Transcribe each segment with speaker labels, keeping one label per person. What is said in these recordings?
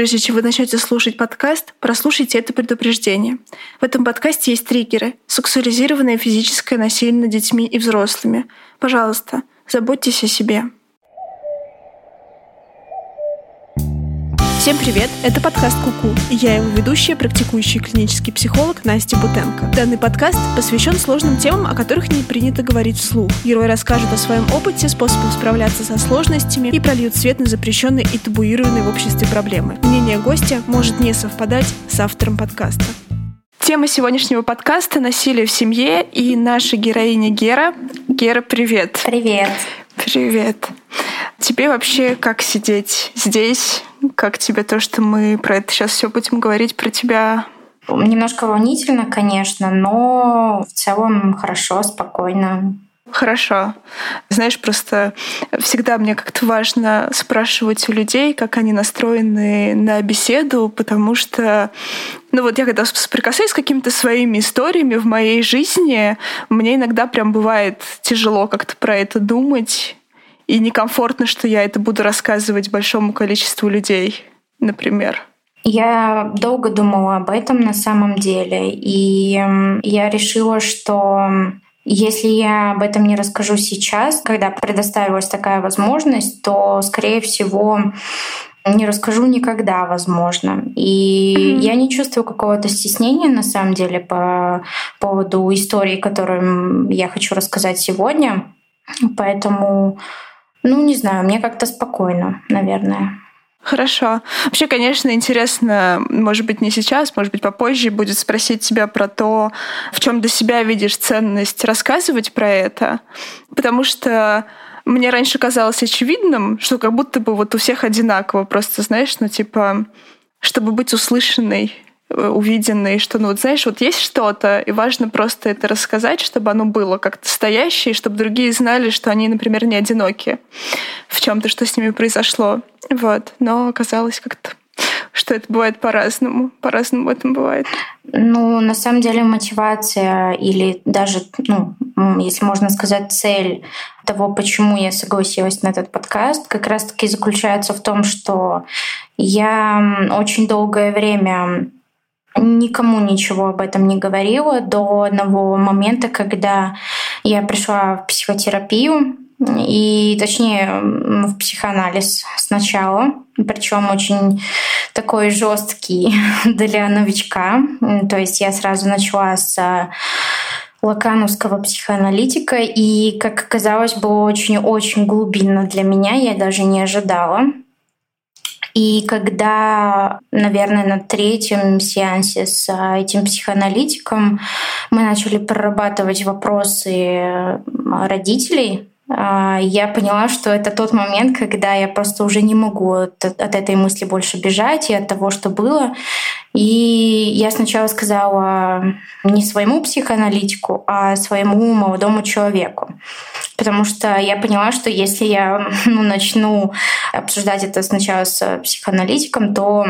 Speaker 1: Прежде чем вы начнете слушать подкаст, прослушайте это предупреждение. В этом подкасте есть триггеры, сексуализированное физическое насилие над детьми и взрослыми. Пожалуйста, заботьтесь о себе. Всем привет! Это подкаст Куку, и я его ведущая, практикующий клинический психолог Настя Бутенко. Данный подкаст посвящен сложным темам, о которых не принято говорить вслух. Герой расскажет о своем опыте, способах справляться со сложностями и прольют свет на запрещенные и табуированные в обществе проблемы. Мнение гостя может не совпадать с автором подкаста. Тема сегодняшнего подкаста — насилие в семье, и наша героиня Гера. Гера, привет!
Speaker 2: Привет!
Speaker 1: Привет! Тебе вообще как сидеть здесь, как тебе то, что мы про это сейчас все будем говорить про тебя?
Speaker 2: Немножко волнительно, конечно, но в целом хорошо, спокойно.
Speaker 1: Хорошо. Знаешь, просто всегда мне как-то важно спрашивать у людей, как они настроены на беседу, потому что, ну вот я когда соприкасаюсь с какими-то своими историями в моей жизни, мне иногда прям бывает тяжело как-то про это думать, и некомфортно, что я это буду рассказывать большому количеству людей, например.
Speaker 2: Я долго думала об этом на самом деле, и я решила, что если я об этом не расскажу сейчас, когда предоставилась такая возможность, то, скорее всего, не расскажу никогда, возможно. И mm-hmm. я не чувствую какого-то стеснения на самом деле по поводу истории, которую я хочу рассказать сегодня. Поэтому ну, не знаю, мне как-то спокойно, наверное.
Speaker 1: Хорошо. Вообще, конечно, интересно, может быть, не сейчас, может быть, попозже будет спросить тебя про то, в чем для себя видишь ценность рассказывать про это. Потому что мне раньше казалось очевидным, что как будто бы вот у всех одинаково. Просто, знаешь, ну, типа, чтобы быть услышанной, Э, увиденный, что, ну, вот знаешь, вот есть что-то, и важно просто это рассказать, чтобы оно было как-то стоящее, чтобы другие знали, что они, например, не одиноки в чем то что с ними произошло. Вот. Но оказалось как-то что это бывает по-разному. По-разному это бывает.
Speaker 2: Ну, на самом деле мотивация или даже, ну, если можно сказать, цель того, почему я согласилась на этот подкаст, как раз-таки заключается в том, что я очень долгое время никому ничего об этом не говорила до одного момента, когда я пришла в психотерапию, и точнее в психоанализ сначала, причем очень такой жесткий для новичка. То есть я сразу начала с лакановского психоаналитика, и, как оказалось, было очень-очень глубинно для меня, я даже не ожидала. И когда, наверное, на третьем сеансе с а, этим психоаналитиком мы начали прорабатывать вопросы родителей, а, я поняла, что это тот момент, когда я просто уже не могу от, от этой мысли больше бежать и от того, что было. И я сначала сказала не своему психоаналитику, а своему молодому человеку. Потому что я поняла, что если я ну, начну обсуждать это сначала с психоаналитиком, то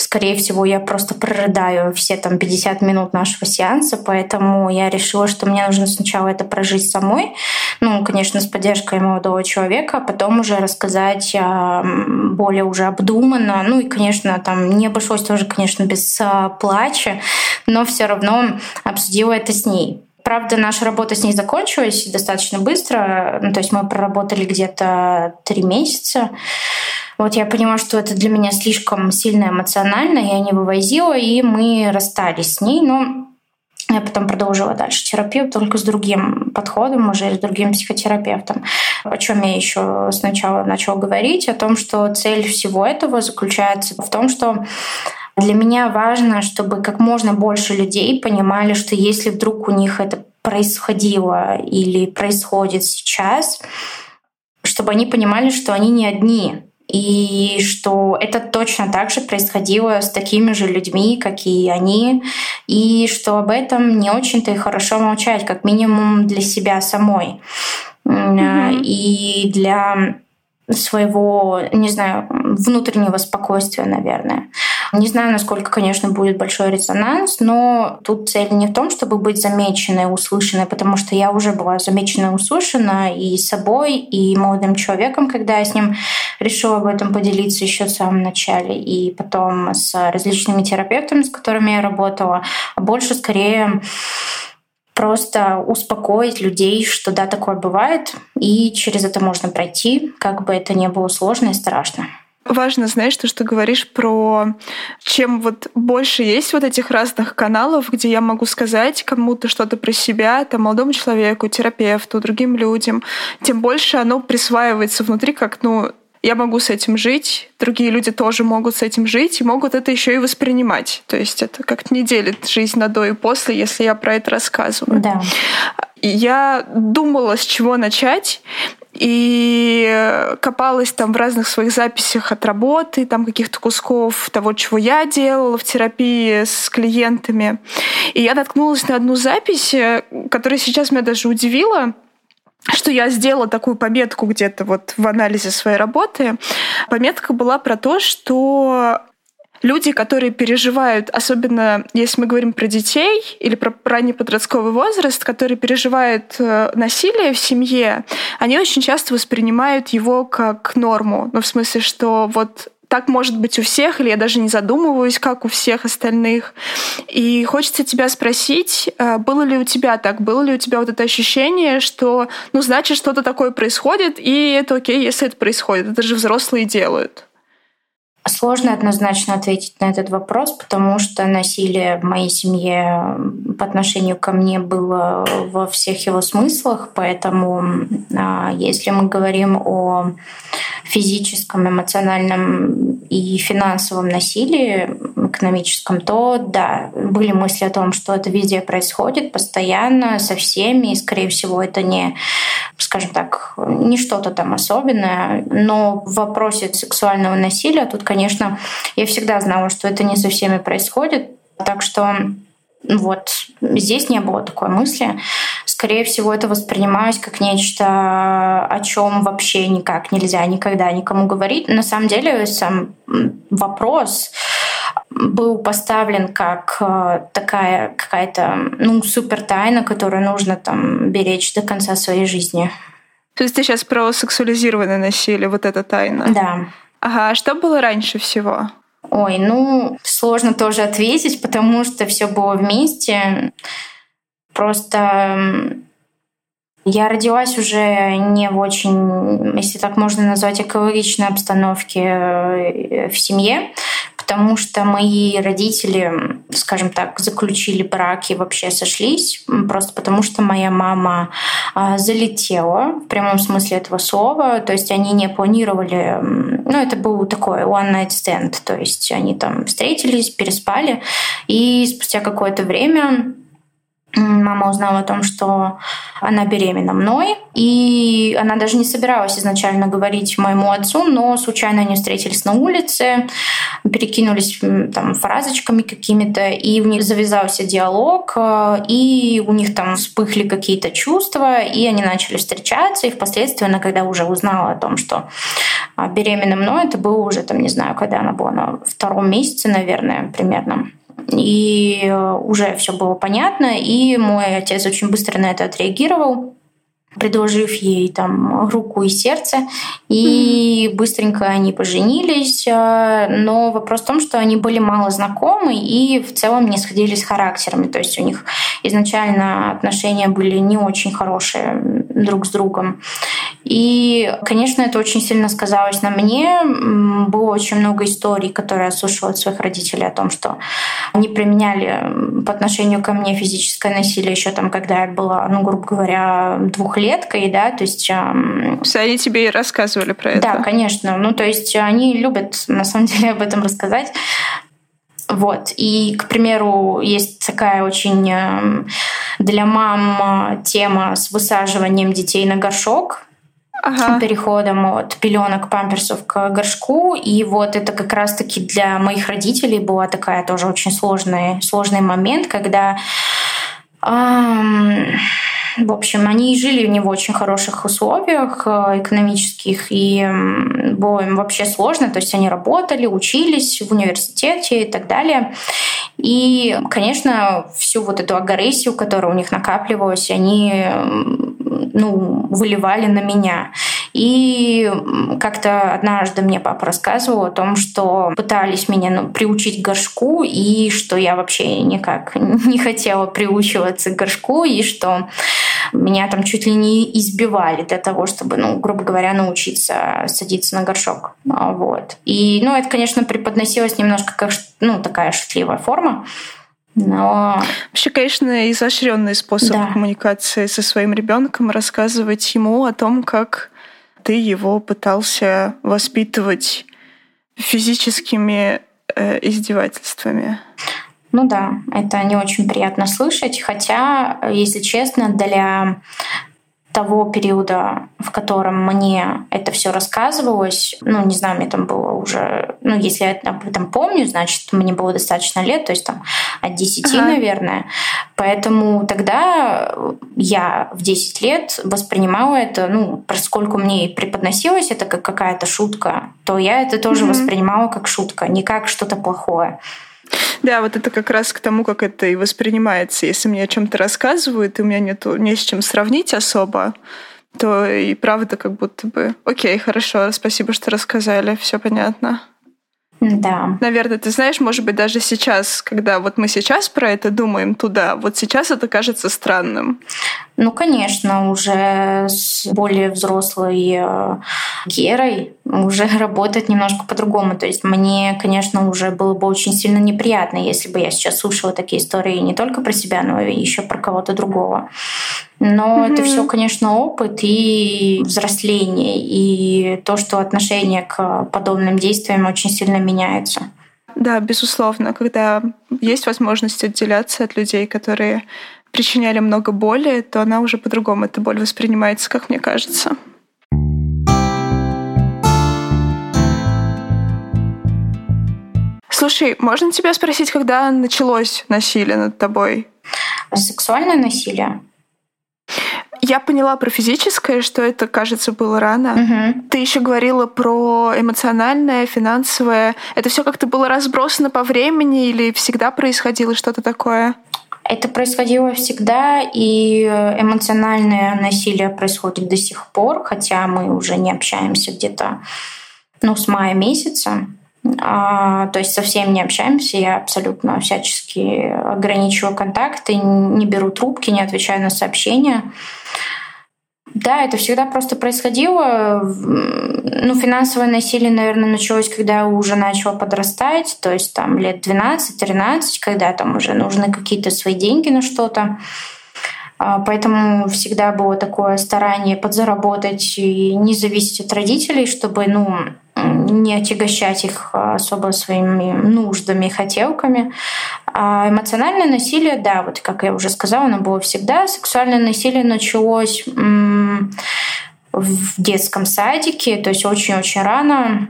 Speaker 2: скорее всего, я просто прорыдаю все там 50 минут нашего сеанса, поэтому я решила, что мне нужно сначала это прожить самой, ну, конечно, с поддержкой молодого человека, а потом уже рассказать а, более уже обдуманно, ну и, конечно, там не обошлось тоже, конечно, без а, плача, но все равно обсудила это с ней. Правда, наша работа с ней закончилась достаточно быстро. Ну, то есть мы проработали где-то три месяца. Вот я поняла, что это для меня слишком сильно эмоционально, я не вывозила, и мы расстались с ней. Но я потом продолжила дальше терапию, только с другим подходом, уже с другим психотерапевтом. О чем я еще сначала начала говорить, о том, что цель всего этого заключается в том, что для меня важно, чтобы как можно больше людей понимали, что если вдруг у них это происходило или происходит сейчас, чтобы они понимали, что они не одни, и что это точно так же происходило с такими же людьми, как и они, и что об этом не очень-то и хорошо молчать, как минимум для себя самой. Mm-hmm. И для своего, не знаю, внутреннего спокойствия, наверное. Не знаю, насколько, конечно, будет большой резонанс, но тут цель не в том, чтобы быть замеченной, услышанной, потому что я уже была замечена услышана и собой, и молодым человеком, когда я с ним решила об этом поделиться еще в самом начале, и потом с различными терапевтами, с которыми я работала. Больше скорее просто успокоить людей, что да, такое бывает, и через это можно пройти, как бы это ни было сложно и страшно.
Speaker 1: Важно, знаешь, то, что говоришь про чем вот больше есть вот этих разных каналов, где я могу сказать кому-то что-то про себя, там, молодому человеку, терапевту, другим людям, тем больше оно присваивается внутри как, ну, я могу с этим жить, другие люди тоже могут с этим жить и могут это еще и воспринимать. То есть это как-то не делит жизнь на до и после, если я про это рассказываю.
Speaker 2: Да.
Speaker 1: Я думала, с чего начать, и копалась там в разных своих записях от работы, там каких-то кусков того, чего я делала в терапии с клиентами. И я наткнулась на одну запись, которая сейчас меня даже удивила что я сделала такую пометку где-то вот в анализе своей работы. Пометка была про то, что люди, которые переживают, особенно если мы говорим про детей или про ранний подростковый возраст, которые переживают э, насилие в семье, они очень часто воспринимают его как норму. Ну, в смысле, что вот так может быть у всех, или я даже не задумываюсь, как у всех остальных. И хочется тебя спросить, э, было ли у тебя так, было ли у тебя вот это ощущение, что, ну, значит, что-то такое происходит, и это окей, если это происходит. Это же взрослые делают.
Speaker 2: Сложно однозначно ответить на этот вопрос, потому что насилие в моей семье по отношению ко мне было во всех его смыслах, поэтому а, если мы говорим о физическом, эмоциональном и финансовом насилии, экономическом, то да, были мысли о том, что это везде происходит постоянно, со всеми, и, скорее всего, это не, скажем так, не что-то там особенное. Но в вопросе сексуального насилия тут, конечно, я всегда знала, что это не со всеми происходит. Так что вот здесь не было такой мысли. Скорее всего, это воспринималось как нечто, о чем вообще никак нельзя никогда никому говорить. На самом деле, сам вопрос был поставлен как э, такая какая-то ну, супер тайна, которую нужно там беречь до конца своей жизни.
Speaker 1: То есть ты сейчас про сексуализированное насилие, вот эта тайна?
Speaker 2: Да.
Speaker 1: Ага, а что было раньше всего?
Speaker 2: Ой, ну, сложно тоже ответить, потому что все было вместе. Просто я родилась уже не в очень, если так можно назвать, экологичной обстановке э, в семье потому что мои родители, скажем так, заключили брак и вообще сошлись, просто потому что моя мама а, залетела в прямом смысле этого слова, то есть они не планировали, ну это был такой one night stand, то есть они там встретились, переспали, и спустя какое-то время мама узнала о том, что она беременна мной, и она даже не собиралась изначально говорить моему отцу, но случайно они встретились на улице, перекинулись там фразочками какими-то, и у них завязался диалог, э, и у них там вспыхли какие-то чувства, и они начали встречаться, и впоследствии она, когда уже узнала о том, что а, беременна мной, это было уже там, не знаю, когда она была на втором месяце, наверное, примерно, и э, уже все было понятно, и мой отец очень быстро на это отреагировал предложив ей там руку и сердце, и mm-hmm. быстренько они поженились. Э, но вопрос в том, что они были мало знакомы и в целом не сходились характерами. То есть у них изначально отношения были не очень хорошие друг с другом. И, конечно, это очень сильно сказалось на мне. Было очень много историй, которые я слышала от своих родителей о том, что они применяли по отношению ко мне физическое насилие еще там, когда я была, ну, грубо говоря, двухлеткой, да, то есть...
Speaker 1: Все они тебе и рассказывали про это?
Speaker 2: Да, конечно. Ну, то есть они любят, на самом деле, об этом рассказать. Вот. И, к примеру, есть такая очень для мам тема с высаживанием детей на горшок ага. переходом от пеленок памперсов к горшку. И вот это как раз-таки для моих родителей была такая тоже очень сложный, сложный момент, когда эм, в общем, они жили не в очень хороших условиях э, экономических, и было им вообще сложно. То есть они работали, учились в университете и так далее. И, конечно, всю вот эту агрессию, которая у них накапливалась, они ну, выливали на меня. И как-то однажды мне папа рассказывал о том, что пытались меня ну, приучить к горшку, и что я вообще никак не хотела приучиваться к горшку, и что меня там чуть ли не избивали для того, чтобы, ну, грубо говоря, научиться садиться на горшок. А, вот. И, ну, это, конечно, преподносилось немножко как, ну, такая шутливая форма. Но...
Speaker 1: Вообще, конечно, изощренный способ да. коммуникации со своим ребенком рассказывать ему о том, как ты его пытался воспитывать физическими э, издевательствами.
Speaker 2: Ну да, это не очень приятно слышать, хотя, если честно, для того периода, в котором мне это все рассказывалось, ну, не знаю, мне там было уже, ну, если я об этом помню, значит, мне было достаточно лет, то есть там от 10, ага. наверное. Поэтому тогда я в 10 лет воспринимала это, ну, поскольку мне преподносилось это как какая-то шутка, то я это тоже угу. воспринимала как шутка, не как что-то плохое.
Speaker 1: Да, вот это как раз к тому, как это и воспринимается. Если мне о чем-то рассказывают, и у меня нету, не с чем сравнить особо, то и правда как будто бы окей, хорошо, спасибо, что рассказали, все понятно.
Speaker 2: Да.
Speaker 1: Наверное, ты знаешь, может быть, даже сейчас, когда вот мы сейчас про это думаем туда, вот сейчас это кажется странным.
Speaker 2: Ну, конечно, уже с более взрослой э, Герой уже работает немножко по-другому. То есть мне, конечно, уже было бы очень сильно неприятно, если бы я сейчас слушала такие истории не только про себя, но и еще про кого-то другого. Но mm-hmm. это все, конечно, опыт и взросление, и то, что отношение к подобным действиям очень сильно меняется.
Speaker 1: Да, безусловно, когда есть возможность отделяться от людей, которые причиняли много боли, то она уже по-другому, эта боль воспринимается, как мне кажется. Слушай, можно тебя спросить, когда началось насилие над тобой?
Speaker 2: Сексуальное насилие?
Speaker 1: Я поняла про физическое, что это, кажется, было рано. Угу. Ты еще говорила про эмоциональное, финансовое. Это все как-то было разбросано по времени или всегда происходило что-то такое?
Speaker 2: Это происходило всегда, и эмоциональное насилие происходит до сих пор, хотя мы уже не общаемся где-то ну, с мая месяца. А, то есть совсем не общаемся, я абсолютно всячески ограничиваю контакты, не беру трубки, не отвечаю на сообщения. Да, это всегда просто происходило. Ну, финансовое насилие, наверное, началось, когда я уже начала подрастать, то есть там лет 12-13, когда там уже нужны какие-то свои деньги на что-то. А, поэтому всегда было такое старание подзаработать и не зависеть от родителей, чтобы ну, не отягощать их особо своими нуждами и хотелками. А эмоциональное насилие, да, вот как я уже сказала, оно было всегда. Сексуальное насилие началось в детском садике, то есть очень-очень рано.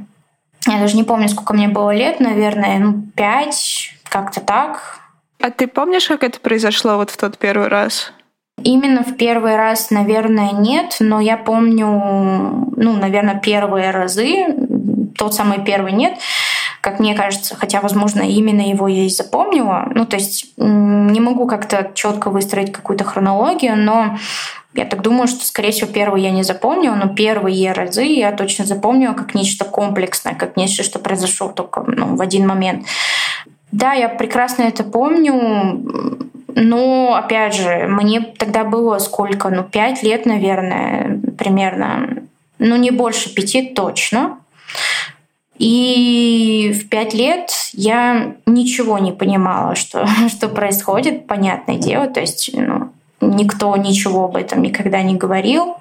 Speaker 2: Я даже не помню, сколько мне было лет, наверное, ну, пять, как-то так.
Speaker 1: А ты помнишь, как это произошло вот в тот первый раз?
Speaker 2: Именно в первый раз, наверное, нет, но я помню, ну, наверное, первые разы, тот самый первый нет, как мне кажется, хотя, возможно, именно его я и запомнила. Ну, то есть не могу как-то четко выстроить какую-то хронологию, но я так думаю, что, скорее всего, первый я не запомнила, но первые разы я точно запомнила как нечто комплексное, как нечто, что произошло только ну, в один момент. Да, я прекрасно это помню. Но, опять же, мне тогда было сколько? Ну, пять лет, наверное, примерно. Ну, не больше пяти точно. И в пять лет я ничего не понимала, что, что происходит, понятное дело. То есть ну, никто ничего об этом никогда не говорил,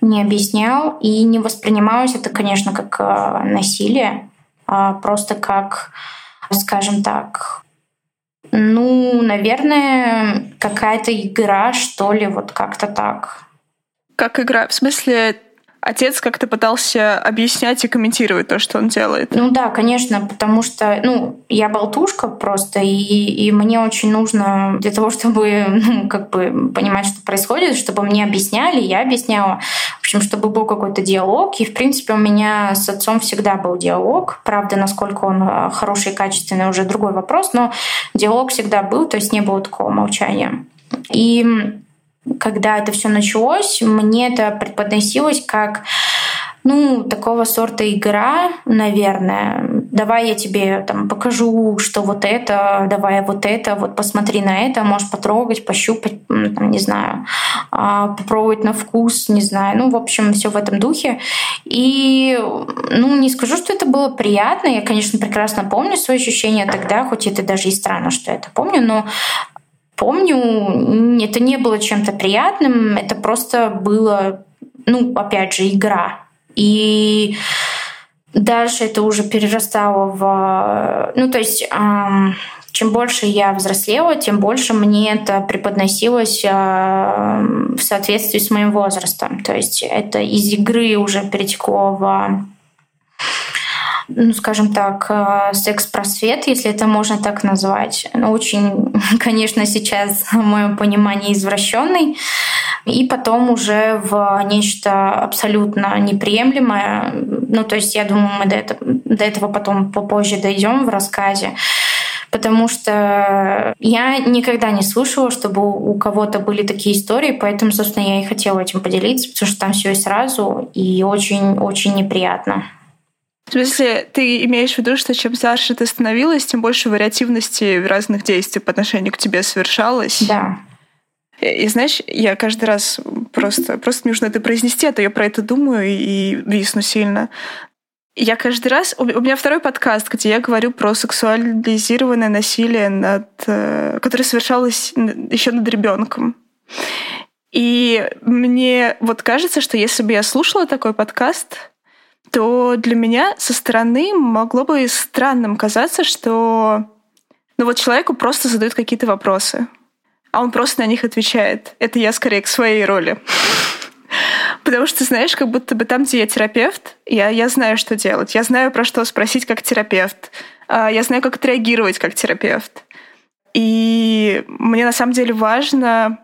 Speaker 2: не объяснял. И не воспринималось это, конечно, как э, насилие, а просто как, скажем так, ну, наверное, какая-то игра, что ли, вот как-то так.
Speaker 1: Как игра? В смысле, отец как-то пытался объяснять и комментировать то, что он делает.
Speaker 2: Ну да, конечно, потому что, ну, я болтушка просто, и, и мне очень нужно для того, чтобы, ну, как бы понимать, что происходит, чтобы мне объясняли, я объясняла. В общем, чтобы был какой-то диалог. И, в принципе, у меня с отцом всегда был диалог. Правда, насколько он э, хороший и качественный, уже другой вопрос, но диалог всегда был, то есть не было такого молчания. И когда это все началось, мне это преподносилось как ну, такого сорта игра, наверное. Давай я тебе там покажу, что вот это, давай вот это, вот посмотри на это, можешь потрогать, пощупать, там, не знаю, а, попробовать на вкус, не знаю. Ну, в общем, все в этом духе. И, ну, не скажу, что это было приятно. Я, конечно, прекрасно помню свои ощущения тогда, хоть это даже и странно, что я это помню, но помню, это не было чем-то приятным, это просто было, ну, опять же, игра. И дальше это уже перерастало в... Ну, то есть... Эм, чем больше я взрослела, тем больше мне это преподносилось э, в соответствии с моим возрастом. То есть это из игры уже перетекло в ну, скажем так, э, секс-просвет, если это можно так назвать. Ну, очень, конечно, сейчас в моем понимании извращенный. И потом уже в нечто абсолютно неприемлемое. Ну, то есть, я думаю, мы до этого, до этого потом попозже дойдем в рассказе потому что я никогда не слышала, чтобы у кого-то были такие истории, поэтому, собственно, я и хотела этим поделиться, потому что там все и сразу, и очень-очень неприятно.
Speaker 1: В смысле, ты имеешь в виду, что чем старше ты становилась, тем больше вариативности разных действий по отношению к тебе совершалось?
Speaker 2: Да.
Speaker 1: И, и знаешь, я каждый раз просто, просто мне нужно это произнести, а то я про это думаю и висну сильно. Я каждый раз... У меня второй подкаст, где я говорю про сексуализированное насилие, над, э, которое совершалось еще над ребенком. И мне вот кажется, что если бы я слушала такой подкаст, то для меня со стороны могло бы странным казаться, что ну вот человеку просто задают какие-то вопросы, а он просто на них отвечает. Это я скорее к своей роли. Потому что, знаешь, как будто бы там, где я терапевт, я, я знаю, что делать. Я знаю, про что спросить как терапевт. А, я знаю, как отреагировать как терапевт. И мне на самом деле важно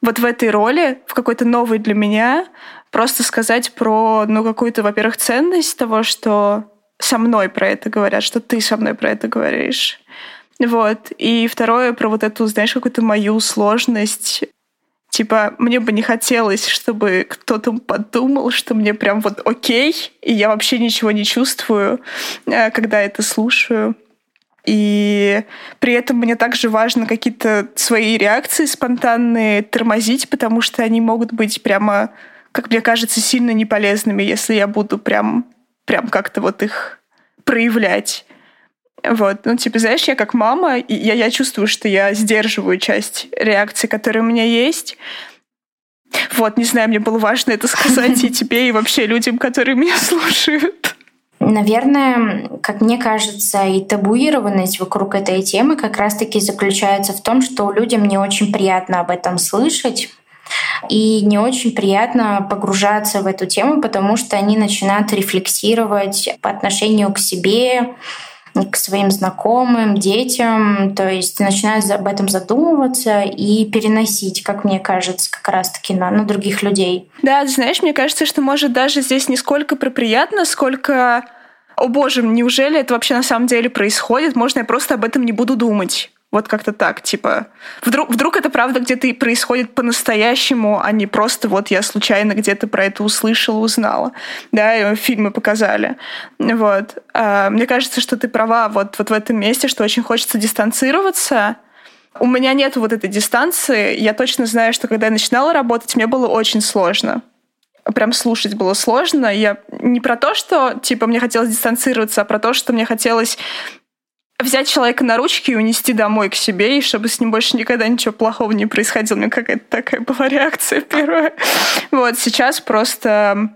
Speaker 1: вот в этой роли, в какой-то новой для меня, просто сказать про, ну, какую-то, во-первых, ценность того, что со мной про это говорят, что ты со мной про это говоришь. Вот. И второе, про вот эту, знаешь, какую-то мою сложность. Типа, мне бы не хотелось, чтобы кто-то подумал, что мне прям вот окей, и я вообще ничего не чувствую, э, когда это слушаю. И при этом мне также важно какие-то свои реакции спонтанные тормозить, потому что они могут быть прямо как мне кажется, сильно неполезными, если я буду прям, прям как-то вот их проявлять. Вот, ну, типа, знаешь, я как мама, и я, я чувствую, что я сдерживаю часть реакции, которые у меня есть. Вот, не знаю, мне было важно это сказать и тебе, и вообще людям, которые меня слушают.
Speaker 2: Наверное, как мне кажется, и табуированность вокруг этой темы как раз-таки заключается в том, что людям не очень приятно об этом слышать, и не очень приятно погружаться в эту тему, потому что они начинают рефлексировать по отношению к себе, к своим знакомым, детям, то есть начинают об этом задумываться и переносить, как мне кажется, как раз-таки на, на других людей.
Speaker 1: Да, знаешь, мне кажется, что может даже здесь не сколько про приятно, сколько о боже, неужели это вообще на самом деле происходит? Можно я просто об этом не буду думать? Вот как-то так, типа, вдруг, вдруг это правда где-то и происходит по-настоящему, а не просто вот я случайно где-то про это услышала, узнала, да, и фильмы показали. Вот. А, мне кажется, что ты права вот, вот в этом месте, что очень хочется дистанцироваться, у меня нет вот этой дистанции. Я точно знаю, что когда я начинала работать, мне было очень сложно прям слушать было сложно. Я не про то, что, типа, мне хотелось дистанцироваться, а про то, что мне хотелось взять человека на ручки и унести домой к себе, и чтобы с ним больше никогда ничего плохого не происходило. У меня какая-то такая была реакция первая. Вот, сейчас просто...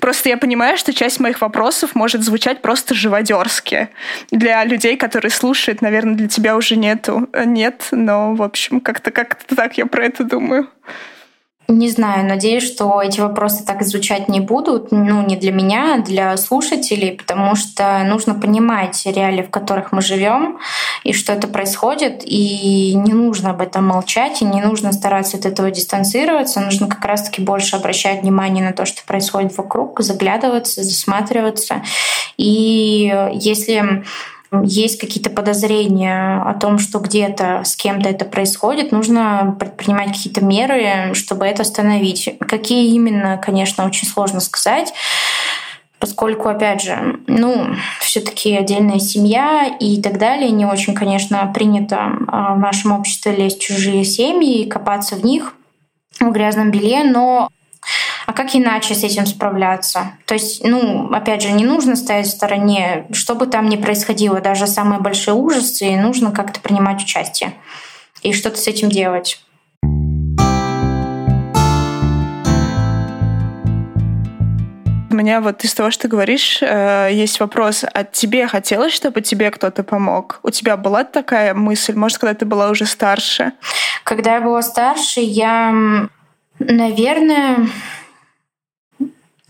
Speaker 1: Просто я понимаю, что часть моих вопросов может звучать просто живодерски. Для людей, которые слушают, наверное, для тебя уже нету. Нет, но, в общем, как-то как так я про это думаю.
Speaker 2: Не знаю, надеюсь, что эти вопросы так звучать не будут, ну, не для меня, а для слушателей, потому что нужно понимать реалии, в которых мы живем, и что это происходит, и не нужно об этом молчать, и не нужно стараться от этого дистанцироваться, нужно как раз-таки больше обращать внимание на то, что происходит вокруг, заглядываться, засматриваться. И если есть какие-то подозрения о том, что где-то с кем-то это происходит, нужно предпринимать какие-то меры, чтобы это остановить. Какие именно, конечно, очень сложно сказать поскольку, опять же, ну, все-таки отдельная семья и так далее, не очень, конечно, принято а, в нашем обществе лезть в чужие семьи и копаться в них в грязном белье, но а как иначе с этим справляться? То есть, ну, опять же, не нужно стоять в стороне, что бы там ни происходило, даже самые большие ужасы, нужно как-то принимать участие и что-то с этим делать.
Speaker 1: У меня вот из того, что ты говоришь, э, есть вопрос, а тебе хотелось, чтобы тебе кто-то помог? У тебя была такая мысль, может, когда ты была уже старше?
Speaker 2: Когда я была старше, я, наверное,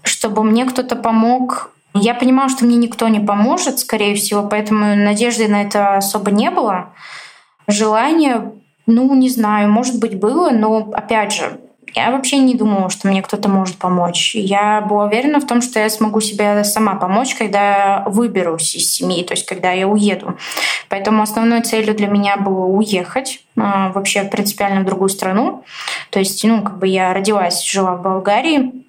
Speaker 2: чтобы мне кто-то помог. Я понимала, что мне никто не поможет, скорее всего, поэтому надежды на это особо не было. Желание, ну, не знаю, может быть, было, но, опять же, я вообще не думала, что мне кто-то может помочь. Я была уверена в том, что я смогу себе сама помочь, когда выберусь из семьи, то есть когда я уеду. Поэтому основной целью для меня было уехать а, вообще принципиально в другую страну. То есть, ну, как бы я родилась, жила в Болгарии,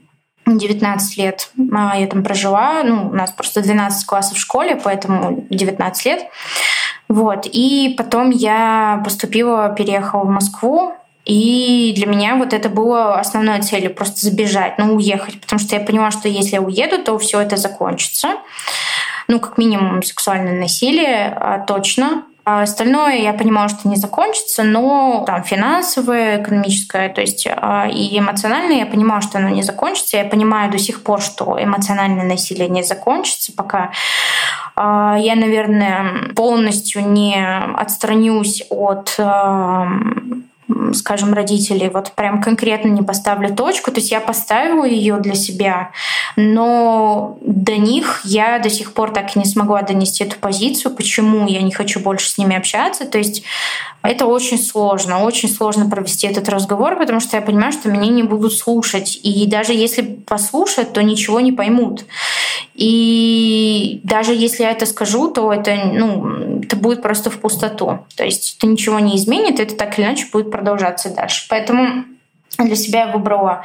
Speaker 2: 19 лет а, я там прожила. Ну, у нас просто 12 классов в школе, поэтому 19 лет. Вот. И потом я поступила, переехала в Москву. И для меня вот это было основной целью просто забежать, ну, уехать. Потому что я поняла, что если я уеду, то все это закончится. Ну, как минимум, сексуальное насилие а, точно. А остальное я понимала, что не закончится, но там финансовое, экономическое, то есть а, и эмоциональное, я понимала, что оно не закончится. Я понимаю до сих пор, что эмоциональное насилие не закончится, пока а, я, наверное, полностью не отстранюсь от скажем, родителей, вот прям конкретно не поставлю точку. То есть я поставила ее для себя, но до них я до сих пор так и не смогла донести эту позицию, почему я не хочу больше с ними общаться. То есть это очень сложно, очень сложно провести этот разговор, потому что я понимаю, что меня не будут слушать. И даже если послушать, то ничего не поймут. И даже если я это скажу, то это, ну, это будет просто в пустоту. То есть это ничего не изменит, это так или иначе будет продолжаться дальше. Поэтому для себя я выбрала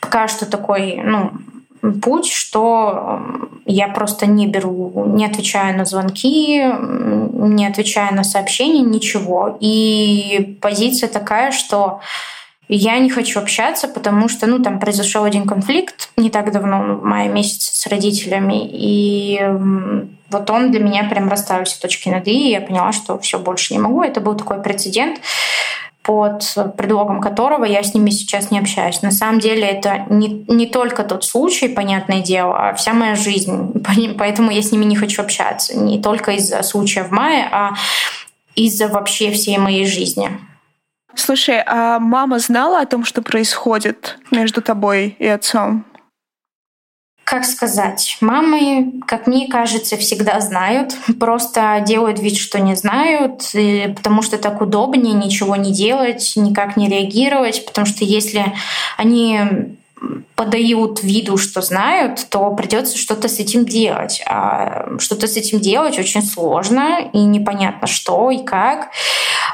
Speaker 2: пока что такой, ну, путь, что я просто не беру, не отвечаю на звонки, не отвечаю на сообщения, ничего. И позиция такая, что я не хочу общаться, потому что, ну, там произошел один конфликт не так давно, в мае месяце с родителями, и вот он для меня прям расставил все точки над «и», и я поняла, что все больше не могу. Это был такой прецедент под предлогом которого я с ними сейчас не общаюсь. На самом деле это не, не только тот случай, понятное дело, а вся моя жизнь. Поэтому я с ними не хочу общаться. Не только из-за случая в мае, а из-за вообще всей моей жизни.
Speaker 1: Слушай, а мама знала о том, что происходит между тобой и отцом?
Speaker 2: Как сказать, мамы, как мне кажется, всегда знают, просто делают вид, что не знают, потому что так удобнее ничего не делать, никак не реагировать, потому что если они подают виду, что знают, то придется что-то с этим делать. А что-то с этим делать очень сложно и непонятно что и как.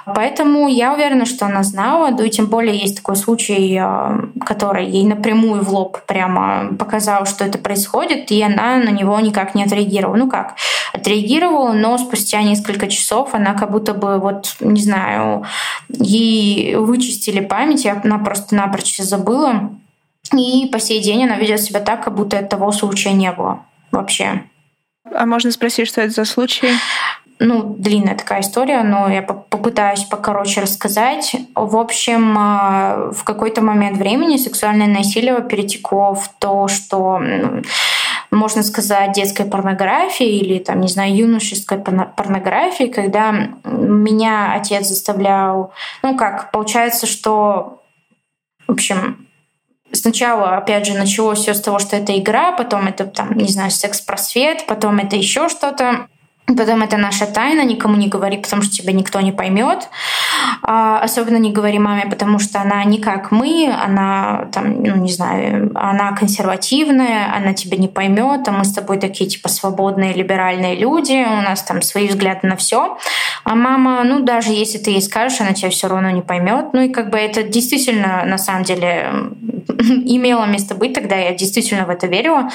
Speaker 2: Поэтому я уверена, что она знала, да и тем более есть такой случай, а, который ей напрямую в лоб прямо показал, что это происходит, и она на него никак не отреагировала. Ну как, отреагировала, но спустя несколько часов она как будто бы, вот, не знаю, ей вычистили память, и она просто напрочь забыла. И по сей день она ведет себя так, как будто того случая не было вообще.
Speaker 1: А можно спросить, что это за случай?
Speaker 2: ну, длинная такая история, но я попытаюсь покороче рассказать. В общем, а, в какой-то момент времени сексуальное насилие перетекло в то, что можно сказать, детской порнографии или, там, не знаю, юношеской порнографии, когда меня отец заставлял... Ну как, получается, что... В общем, Сначала, опять же, началось все с того, что это игра, потом это, там, не знаю, секс-просвет, потом это еще что-то. Потом это наша тайна, никому не говори, потому что тебя никто не поймет. А, особенно не говори маме, потому что она не как мы, она там, ну не знаю, она консервативная, она тебя не поймет, а мы с тобой такие типа свободные, либеральные люди, у нас там свои взгляды на все. А мама, ну даже если ты ей скажешь, она тебя все равно не поймет. Ну и как бы это действительно на самом деле имело место быть, тогда я действительно в это верила,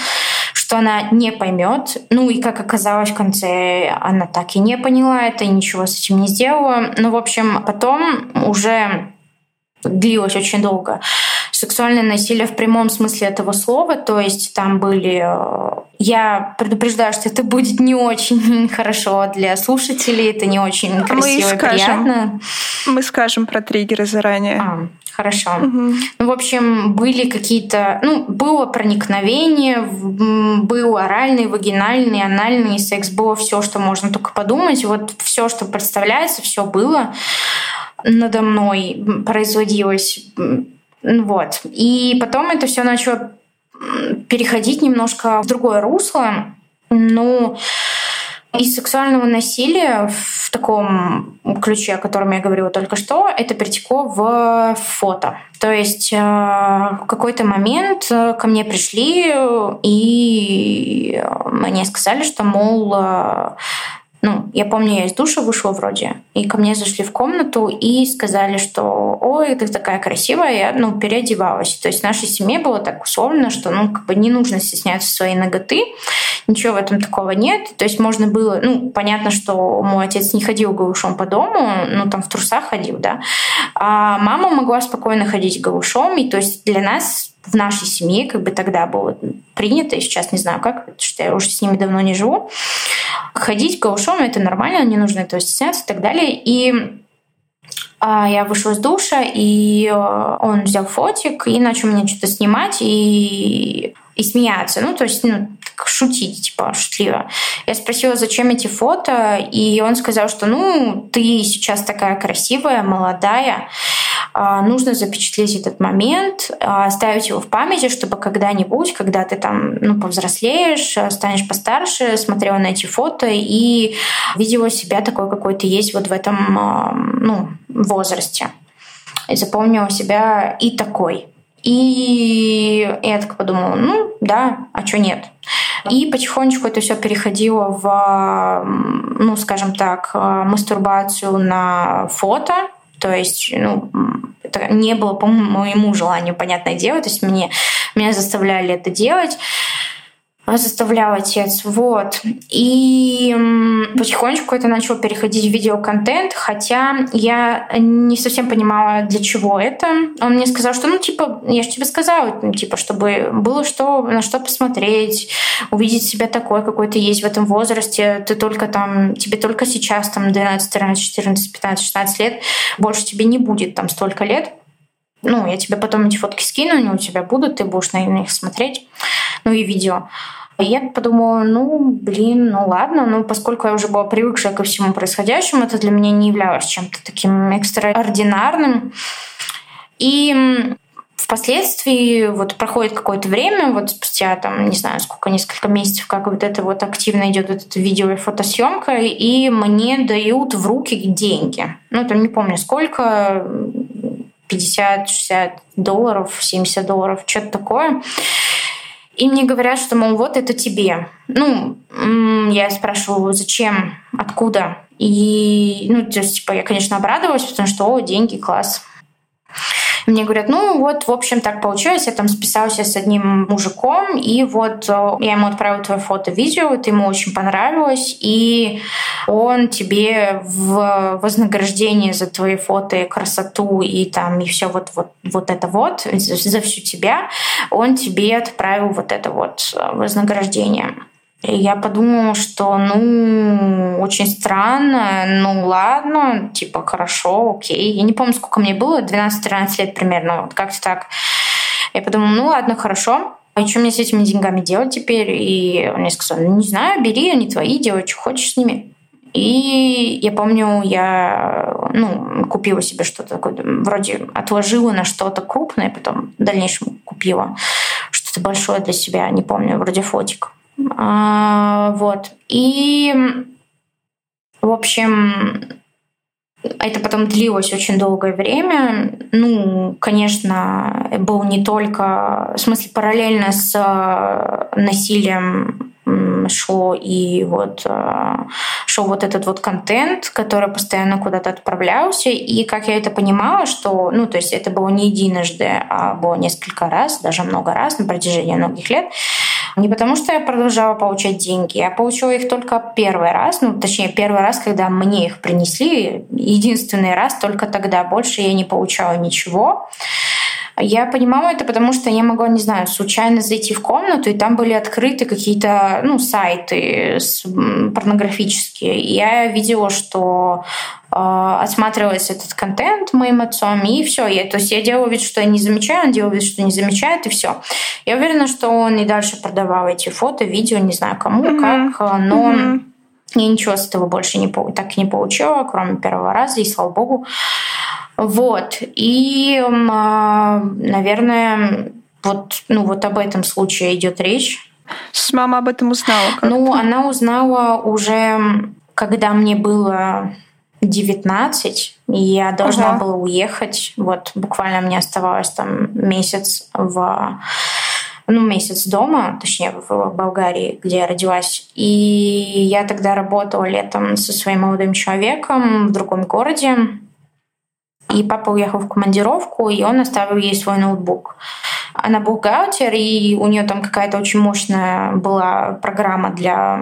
Speaker 2: что она не поймет. Ну и как оказалось в конце, она так и не поняла это и ничего с этим не сделала. Ну, в общем, потом уже длилось очень долго. Сексуальное насилие в прямом смысле этого слова, то есть там были... Э, я предупреждаю, что это будет не очень хорошо для слушателей, это не очень красиво Мы и приятно.
Speaker 1: Мы скажем про триггеры заранее.
Speaker 2: А, хорошо. Угу. Ну, в общем, были какие-то... Ну, было проникновение, был оральный, вагинальный, анальный секс, было все, что можно только подумать. Вот все, что представляется, все было надо мной производилось. Вот. И потом это все начало переходить немножко в другое русло. Ну, из сексуального насилия в таком ключе, о котором я говорила только что, это перетекло в фото. То есть э, в какой-то момент ко мне пришли и мне сказали, что, мол, ну, я помню, я из душа вышла вроде, и ко мне зашли в комнату и сказали, что «Ой, ты такая красивая», я, ну, переодевалась. То есть в нашей семье было так условно, что, ну, как бы не нужно стесняться своей ноготы, ничего в этом такого нет. То есть можно было, ну, понятно, что мой отец не ходил голышом по дому, ну, там в трусах ходил, да, а мама могла спокойно ходить голышом, и то есть для нас в нашей семье как бы тогда было принято, и сейчас не знаю как, потому что я уже с ними давно не живу. Ходить голышом это нормально, не нужно этого стесняться и так далее. И а я вышла из душа, и э, он взял фотик и начал мне что-то снимать и, и смеяться. Ну, то есть, ну, шутить, типа, шутливо. Я спросила, зачем эти фото, и он сказал, что, ну, ты сейчас такая красивая, молодая, а, нужно запечатлеть этот момент, а, оставить его в памяти, чтобы когда-нибудь, когда ты там ну, повзрослеешь, станешь постарше, смотрела на эти фото и видела себя такой, какой ты есть вот в этом а, ну, возрасте. И запомнила себя и такой. И я так подумала, ну да, а что нет? И потихонечку это все переходило в, ну, скажем так, мастурбацию на фото, то есть, ну, это не было по моему желанию, понятное дело. То есть мне, меня заставляли это делать заставлял отец. Вот. И потихонечку это начало переходить в видеоконтент, хотя я не совсем понимала, для чего это. Он мне сказал, что, ну, типа, я же тебе сказала, ну, типа, чтобы было что, на что посмотреть, увидеть себя такой, какой ты есть в этом возрасте. Ты только там, тебе только сейчас, там, 12, 13, 14, 15, 16 лет, больше тебе не будет там столько лет. Ну, я тебе потом эти фотки скину, они у тебя будут, ты будешь на них смотреть ну и видео. И я подумала, ну, блин, ну ладно, ну, поскольку я уже была привыкшая ко всему происходящему, это для меня не являлось чем-то таким экстраординарным. И Впоследствии вот проходит какое-то время, вот спустя там, не знаю, сколько, несколько месяцев, как вот это вот активно идет вот это видео и фотосъемка, и мне дают в руки деньги. Ну, там не помню сколько, 50-60 долларов, 70 долларов, что-то такое. И мне говорят, что, мол, вот это тебе. Ну, я спрашиваю, зачем, откуда. И, ну, то есть, типа, я, конечно, обрадовалась, потому что, о, деньги, класс. Мне говорят, ну вот, в общем, так получилось, я там списалась с одним мужиком, и вот э, я ему отправила твое фото, видео, это ему очень понравилось, и он тебе в вознаграждение за твои фото и красоту, и там, и все вот, вот, вот это вот, за, за всю тебя, он тебе отправил вот это вот э, вознаграждение. И я подумала, что, ну, очень странно, ну, ладно, типа, хорошо, окей. Я не помню, сколько мне было, 12-13 лет примерно, вот как-то так. Я подумала, ну, ладно, хорошо. А что мне с этими деньгами делать теперь? И он мне сказал, ну, не знаю, бери, они твои, делай, что хочешь с ними. И я помню, я ну, купила себе что-то такое, вроде отложила на что-то крупное, потом в дальнейшем купила. Что-то большое для себя, не помню, вроде фотик. А, вот. И, в общем, это потом длилось очень долгое время. Ну, конечно, был не только, в смысле, параллельно с э, насилием шло и вот э, шел вот этот вот контент, который постоянно куда-то отправлялся. И как я это понимала, что, ну, то есть это было не единожды, а было несколько раз, даже много раз на протяжении многих лет. Не потому, что я продолжала получать деньги, я получила их только первый раз, ну, точнее, первый раз, когда мне их принесли, единственный раз, только тогда. Больше я не получала ничего. Я понимала это, потому что я могла, не знаю, случайно зайти в комнату, и там были открыты какие-то ну, сайты порнографические. И я видела, что э, этот контент моим отцом, и все. Я, то есть я делала вид, что я не замечаю, он делал вид, что не замечает, и все. Я уверена, что он и дальше продавал эти фото, видео, не знаю кому, mm-hmm. как, но mm-hmm. я ничего с этого больше не, так и не получила, кроме первого раза, и слава богу. Вот. И, а, наверное, вот, ну, вот об этом случае идет речь.
Speaker 1: С мама об этом узнала?
Speaker 2: Как-то? Ну, она узнала уже, когда мне было 19, и я должна ага. была уехать. Вот буквально мне оставалось там месяц в ну, месяц дома, точнее, в Болгарии, где я родилась. И я тогда работала летом со своим молодым человеком в другом городе. И папа уехал в командировку, и он оставил ей свой ноутбук. Она бухгалтер, и у нее там какая-то очень мощная была программа для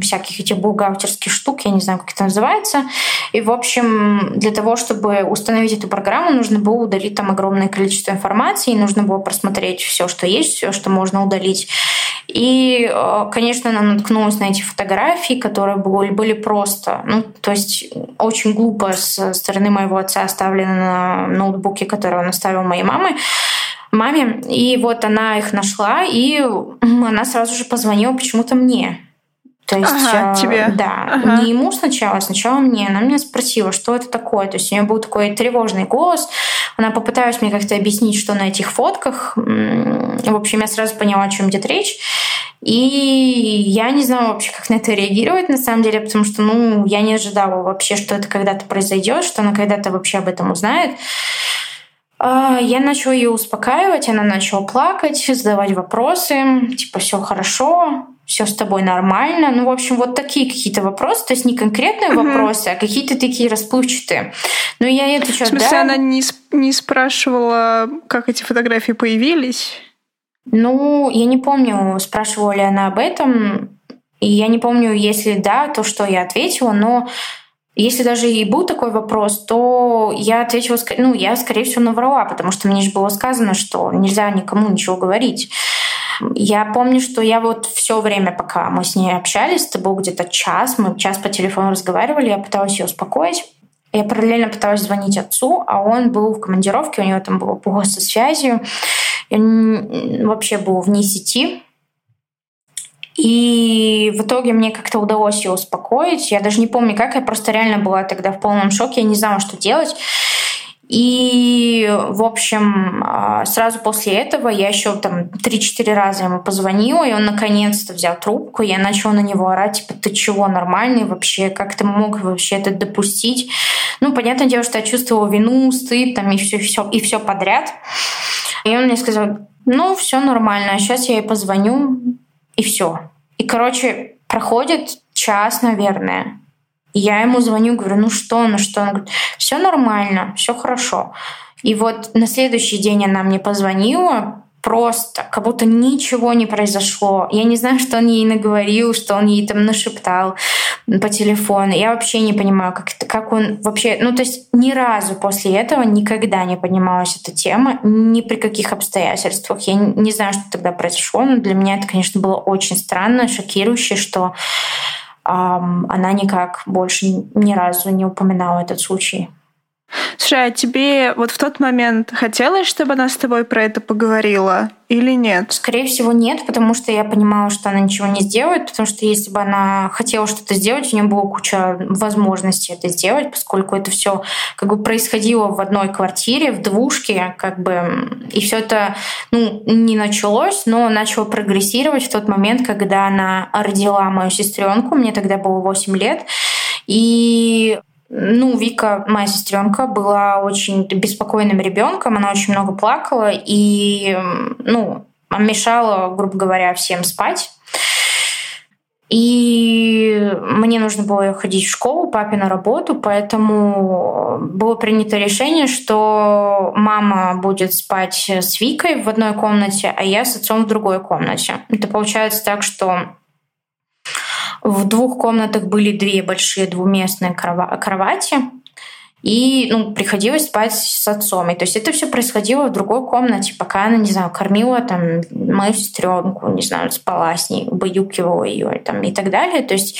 Speaker 2: всяких этих бухгалтерских штук, я не знаю, как это называется. И, в общем, для того, чтобы установить эту программу, нужно было удалить там огромное количество информации, нужно было просмотреть все, что есть, все, что можно удалить. И, э, конечно, она наткнулась на эти фотографии, которые были, были просто, ну, то есть очень глупо с стороны моего отца оставлены на ноутбуке, который он оставил моей мамы маме. И вот она их нашла, и она сразу же позвонила почему-то мне. То есть, ага, э, тебе. да, ага. не ему сначала, а сначала мне. Она меня спросила, что это такое. То есть у нее был такой тревожный голос. Она попыталась мне как-то объяснить, что на этих фотках. В общем, я сразу поняла, о чем идет речь. И я не знала вообще, как на это реагировать, на самом деле, потому что, ну, я не ожидала вообще, что это когда-то произойдет, что она когда-то вообще об этом узнает. А, я начала ее успокаивать, она начала плакать, задавать вопросы, типа все хорошо, все с тобой нормально. Ну, в общем, вот такие какие-то вопросы, то есть не конкретные вопросы, а какие-то такие расплывчатые. Но я ей отвечаю,
Speaker 1: В смысле, да. она не, не спрашивала, как эти фотографии появились?
Speaker 2: Ну, я не помню, спрашивала ли она об этом. И я не помню, если да, то что я ответила, но если даже и был такой вопрос, то я ответила, ну, я, скорее всего, наврала, потому что мне же было сказано, что нельзя никому ничего говорить. Я помню, что я вот все время, пока мы с ней общались, это был где-то час, мы час по телефону разговаривали, я пыталась ее успокоить. Я параллельно пыталась звонить отцу, а он был в командировке, у него там было плохо со связью. Он вообще был вне сети. И в итоге мне как-то удалось ее успокоить. Я даже не помню, как. Я просто реально была тогда в полном шоке. Я не знала, что делать. И, в общем, а, сразу после этого я еще там 3-4 раза ему позвонила, и он наконец-то взял трубку. Я начала на него орать, типа, ты чего, нормальный вообще? Как ты мог вообще это допустить? Ну, понятное дело, что я чувствовала вину, стыд там и все, все, и все подряд. И он мне сказал, ну, все нормально, сейчас я ей позвоню, и все. И, короче, проходит час, наверное. Я ему звоню, говорю, ну что, ну что? Он говорит, все нормально, все хорошо. И вот на следующий день она мне позвонила, просто, как будто ничего не произошло. Я не знаю, что он ей наговорил, что он ей там нашептал по телефону. Я вообще не понимаю, как, как он вообще... Ну, то есть ни разу после этого никогда не понималась эта тема, ни при каких обстоятельствах. Я не знаю, что тогда произошло, но для меня это, конечно, было очень странно, шокирующе, что она никак больше ни разу не упоминала этот случай.
Speaker 1: Слушай, а тебе вот в тот момент хотелось, чтобы она с тобой про это поговорила или нет?
Speaker 2: Скорее всего, нет, потому что я понимала, что она ничего не сделает, потому что если бы она хотела что-то сделать, у нее была куча возможностей это сделать, поскольку это все как бы происходило в одной квартире, в двушке, как бы, и все это ну, не началось, но начало прогрессировать в тот момент, когда она родила мою сестренку, мне тогда было 8 лет, и ну, Вика, моя сестренка, была очень беспокойным ребенком, она очень много плакала и, ну, мешала, грубо говоря, всем спать. И мне нужно было ходить в школу, папе на работу, поэтому было принято решение, что мама будет спать с Викой в одной комнате, а я с отцом в другой комнате. Это получается так, что в двух комнатах были две большие двуместные кровати, и ну, приходилось спать с отцом. И то есть это все происходило в другой комнате, пока она, не знаю, кормила там мою сестренку, не знаю, спала с ней, убаюкивала ее там, и так далее. То есть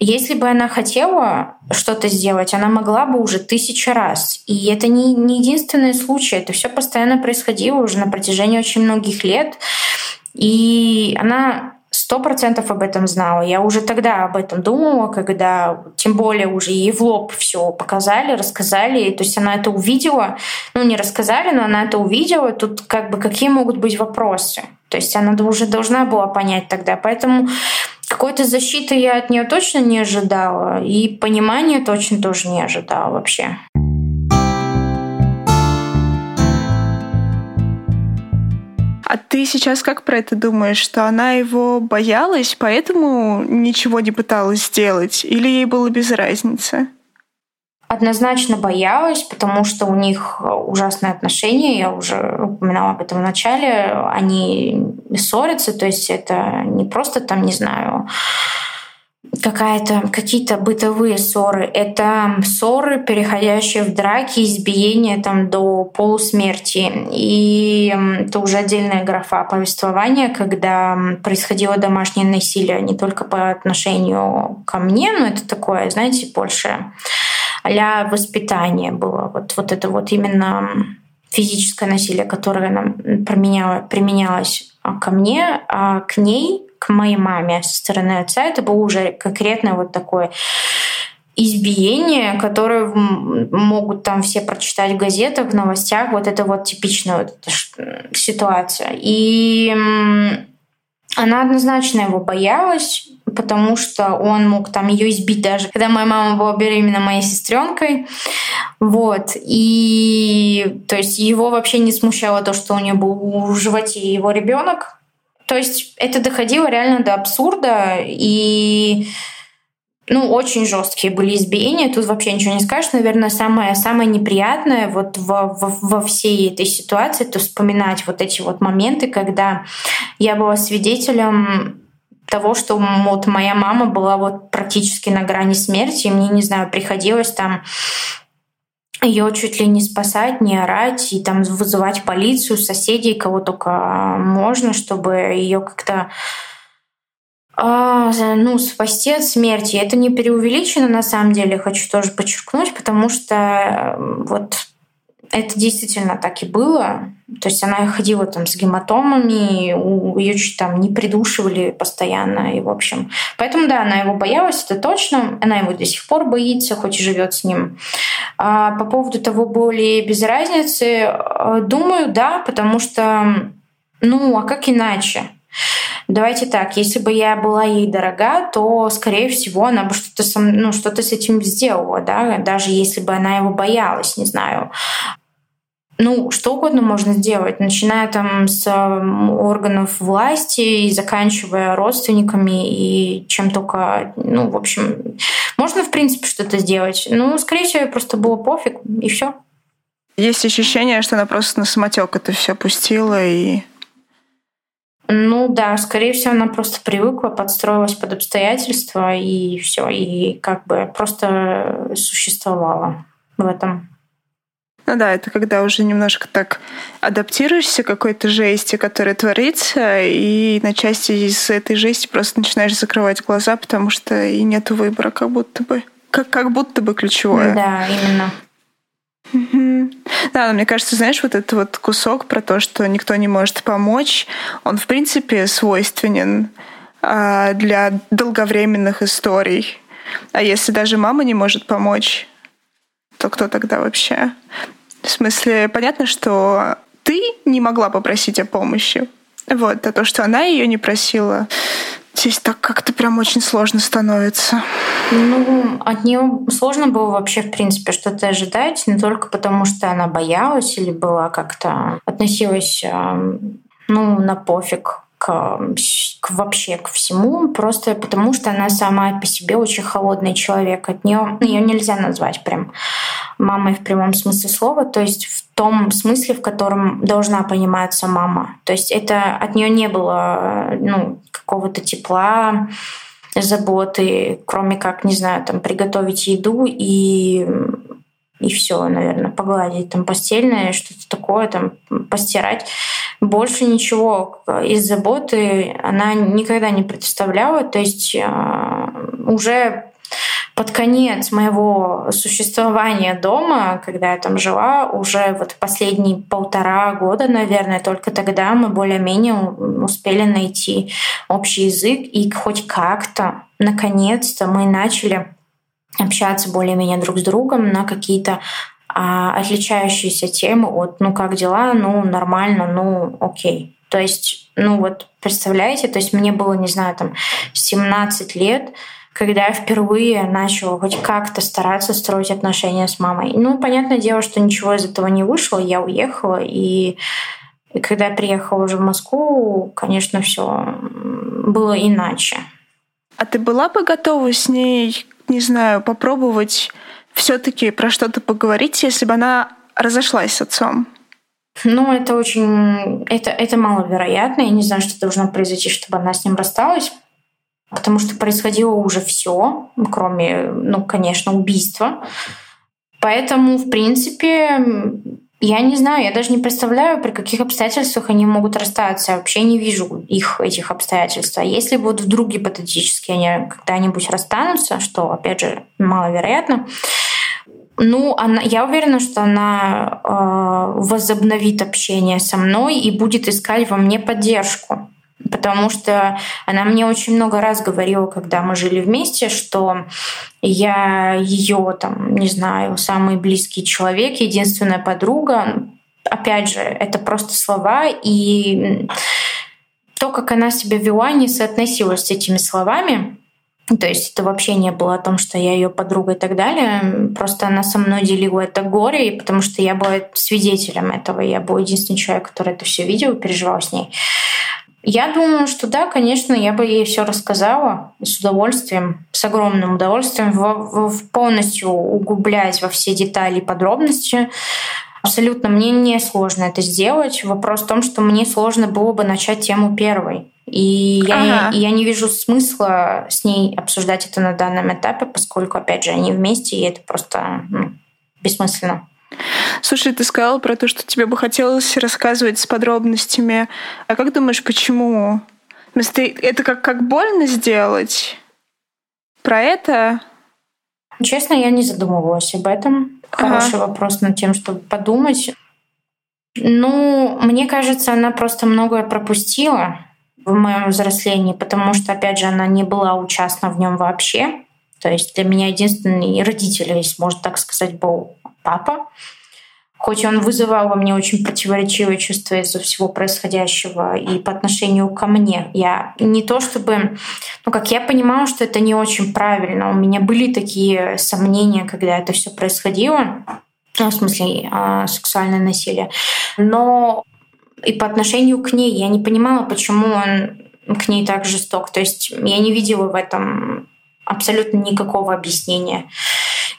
Speaker 2: если бы она хотела что-то сделать, она могла бы уже тысячу раз. И это не, не единственный случай. Это все постоянно происходило уже на протяжении очень многих лет. И она сто процентов об этом знала. Я уже тогда об этом думала, когда тем более уже ей в лоб все показали, рассказали. То есть она это увидела. Ну, не рассказали, но она это увидела. Тут как бы какие могут быть вопросы? То есть она уже должна была понять тогда. Поэтому какой-то защиты я от нее точно не ожидала. И понимания точно тоже не ожидала вообще.
Speaker 1: А ты сейчас как про это думаешь, что она его боялась, поэтому ничего не пыталась сделать, или ей было без разницы?
Speaker 2: Однозначно боялась, потому что у них ужасные отношения, я уже упоминала об этом в начале, они ссорятся, то есть это не просто там, не знаю, какая-то, какие-то бытовые ссоры. Это ссоры, переходящие в драки, избиения там, до полусмерти. И это уже отдельная графа повествования, когда происходило домашнее насилие не только по отношению ко мне, но это такое, знаете, больше а воспитание было. Вот, вот это вот именно физическое насилие, которое нам применялось ко мне, а к ней к моей маме со стороны отца, это было уже конкретно вот такое избиение, которое могут там все прочитать в газетах, в новостях. Вот это вот типичная вот эта ситуация. И она однозначно его боялась, потому что он мог там ее избить даже, когда моя мама была беременна моей сестренкой. Вот. И то есть его вообще не смущало то, что у нее был в животе его ребенок. То есть это доходило реально до абсурда, и ну, очень жесткие были избиения. Тут вообще ничего не скажешь. Наверное, самое, самое неприятное вот во, во, во всей этой ситуации это вспоминать вот эти вот моменты, когда я была свидетелем того, что вот моя мама была вот практически на грани смерти, и мне, не знаю, приходилось там ее чуть ли не спасать, не орать и там вызывать полицию, соседей, кого только можно, чтобы ее как-то а, ну, спасти от смерти. Это не преувеличено на самом деле, хочу тоже подчеркнуть, потому что вот это действительно так и было. То есть она ходила там с гематомами, ее чуть там не придушивали постоянно. И, в общем, поэтому, да, она его боялась, это точно. Она его до сих пор боится, хоть и живет с ним. А по поводу того, более без разницы, э, думаю, да, потому что, ну, а как иначе? Давайте так, если бы я была ей дорога, то, скорее всего, она бы что-то, ну, что-то с этим сделала, да, даже если бы она его боялась, не знаю ну, что угодно можно сделать, начиная там с органов власти и заканчивая родственниками и чем только, ну, в общем, можно, в принципе, что-то сделать. Ну, скорее всего, просто было пофиг, и все.
Speaker 1: Есть ощущение, что она просто на самотек это все пустила и
Speaker 2: ну да, скорее всего, она просто привыкла, подстроилась под обстоятельства и все, и как бы просто существовала в этом.
Speaker 1: Ну да, это когда уже немножко так адаптируешься к какой-то жести, которая творится, и на части из этой жести просто начинаешь закрывать глаза, потому что и нет выбора, как будто бы. Как, как будто бы ключевое.
Speaker 2: Да, именно.
Speaker 1: Угу. Да, но мне кажется, знаешь, вот этот вот кусок про то, что никто не может помочь, он, в принципе, свойственен а, для долговременных историй. А если даже мама не может помочь, то кто тогда вообще? В смысле, понятно, что ты не могла попросить о помощи. Вот, а то, что она ее не просила, здесь так как-то прям очень сложно становится.
Speaker 2: Ну, от нее сложно было вообще, в принципе, что-то ожидать, не только потому, что она боялась или была как-то относилась ну, на пофиг к, к вообще к всему, просто потому что она сама по себе очень холодный человек. От нее ее нельзя назвать прям мамой в прямом смысле слова, то есть в том смысле, в котором должна пониматься мама. То есть это от нее не было ну, какого-то тепла, заботы, кроме как, не знаю, там приготовить еду и и все, наверное, погладить там постельное, что-то такое, там постирать. Больше ничего из заботы она никогда не представляла. То есть а, уже под конец моего существования дома, когда я там жила, уже вот последние полтора года, наверное, только тогда мы более-менее успели найти общий язык, и хоть как-то, наконец-то, мы начали общаться более-менее друг с другом на какие-то а, отличающиеся темы от «ну как дела?», «ну нормально», «ну окей». То есть, ну вот представляете, то есть мне было, не знаю, там 17 лет, когда я впервые начала хоть как-то стараться строить отношения с мамой. Ну, понятное дело, что ничего из этого не вышло, я уехала, и, и когда я приехала уже в Москву, конечно, все было иначе.
Speaker 1: А ты была бы готова с ней, не знаю, попробовать все-таки про что-то поговорить, если бы она разошлась с отцом?
Speaker 2: Ну, это очень... Это, это маловероятно. Я не знаю, что должно произойти, чтобы она с ним рассталась. Потому что происходило уже все, кроме, ну, конечно, убийства. Поэтому, в принципе, я не знаю, я даже не представляю, при каких обстоятельствах они могут расстаться. Я вообще не вижу их, этих обстоятельств. А если вот вдруг гипотетически они когда-нибудь расстанутся, что, опять же, маловероятно, ну, она, я уверена, что она э, возобновит общение со мной и будет искать во мне поддержку. Потому что она мне очень много раз говорила, когда мы жили вместе, что я ее, там, не знаю, самый близкий человек, единственная подруга. Опять же, это просто слова, и то, как она себя вела, не соотносилось с этими словами. То есть это вообще не было о том, что я ее подруга и так далее. Просто она со мной делила это горе, потому что я была свидетелем этого. Я был единственный человек, который это все видел и переживал с ней. Я думаю, что да, конечно, я бы ей все рассказала с удовольствием, с огромным удовольствием, в, в полностью углубляясь во все детали и подробности. Абсолютно мне не сложно это сделать. Вопрос в том, что мне сложно было бы начать тему первой. И я, ага. не, я не вижу смысла с ней обсуждать это на данном этапе, поскольку, опять же, они вместе, и это просто ну, бессмысленно.
Speaker 1: Слушай, ты сказала про то, что тебе бы хотелось рассказывать с подробностями. А как думаешь, почему? Это как, как больно сделать? Про это?
Speaker 2: Честно, я не задумывалась об этом. Хороший ага. вопрос над тем, чтобы подумать. Ну, мне кажется, она просто многое пропустила в моем взрослении, потому что, опять же, она не была участна в нем вообще. То есть для меня единственный родитель, если можно так сказать, был папа. Хоть он вызывал во мне очень противоречивые чувства из-за всего происходящего и по отношению ко мне. Я не то чтобы... Ну, как я понимала, что это не очень правильно. У меня были такие сомнения, когда это все происходило. Ну, в смысле, а, сексуальное насилие. Но и по отношению к ней я не понимала, почему он к ней так жесток. То есть я не видела в этом абсолютно никакого объяснения.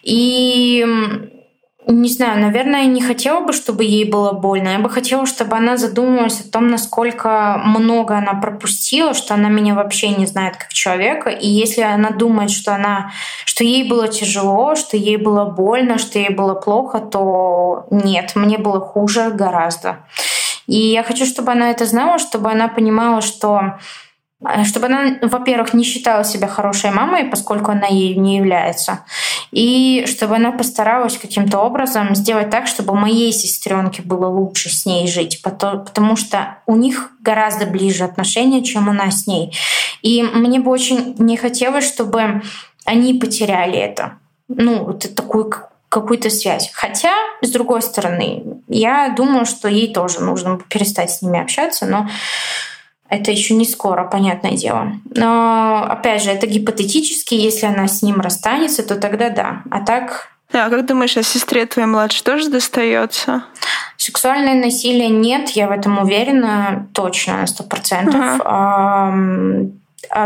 Speaker 2: И не знаю, наверное, я не хотела бы, чтобы ей было больно. Я бы хотела, чтобы она задумалась о том, насколько много она пропустила, что она меня вообще не знает как человека. И если она думает, что она, что ей было тяжело, что ей было больно, что ей было плохо, то нет, мне было хуже гораздо. И я хочу, чтобы она это знала, чтобы она понимала, что чтобы она, во-первых, не считала себя хорошей мамой, поскольку она ею не является. И чтобы она постаралась каким-то образом сделать так, чтобы моей сестренке было лучше с ней жить, потому что у них гораздо ближе отношения, чем у нас с ней. И мне бы очень не хотелось, чтобы они потеряли это. Ну, вот такую какую-то связь. Хотя, с другой стороны, я думаю, что ей тоже нужно перестать с ними общаться, но это еще не скоро, понятное дело. Но, опять же, это гипотетически. Если она с ним расстанется, то тогда да. А так...
Speaker 1: А как думаешь, а сестре твоей младшей тоже достается?
Speaker 2: Сексуальное насилие нет, я в этом уверена точно на сто процентов. Ага.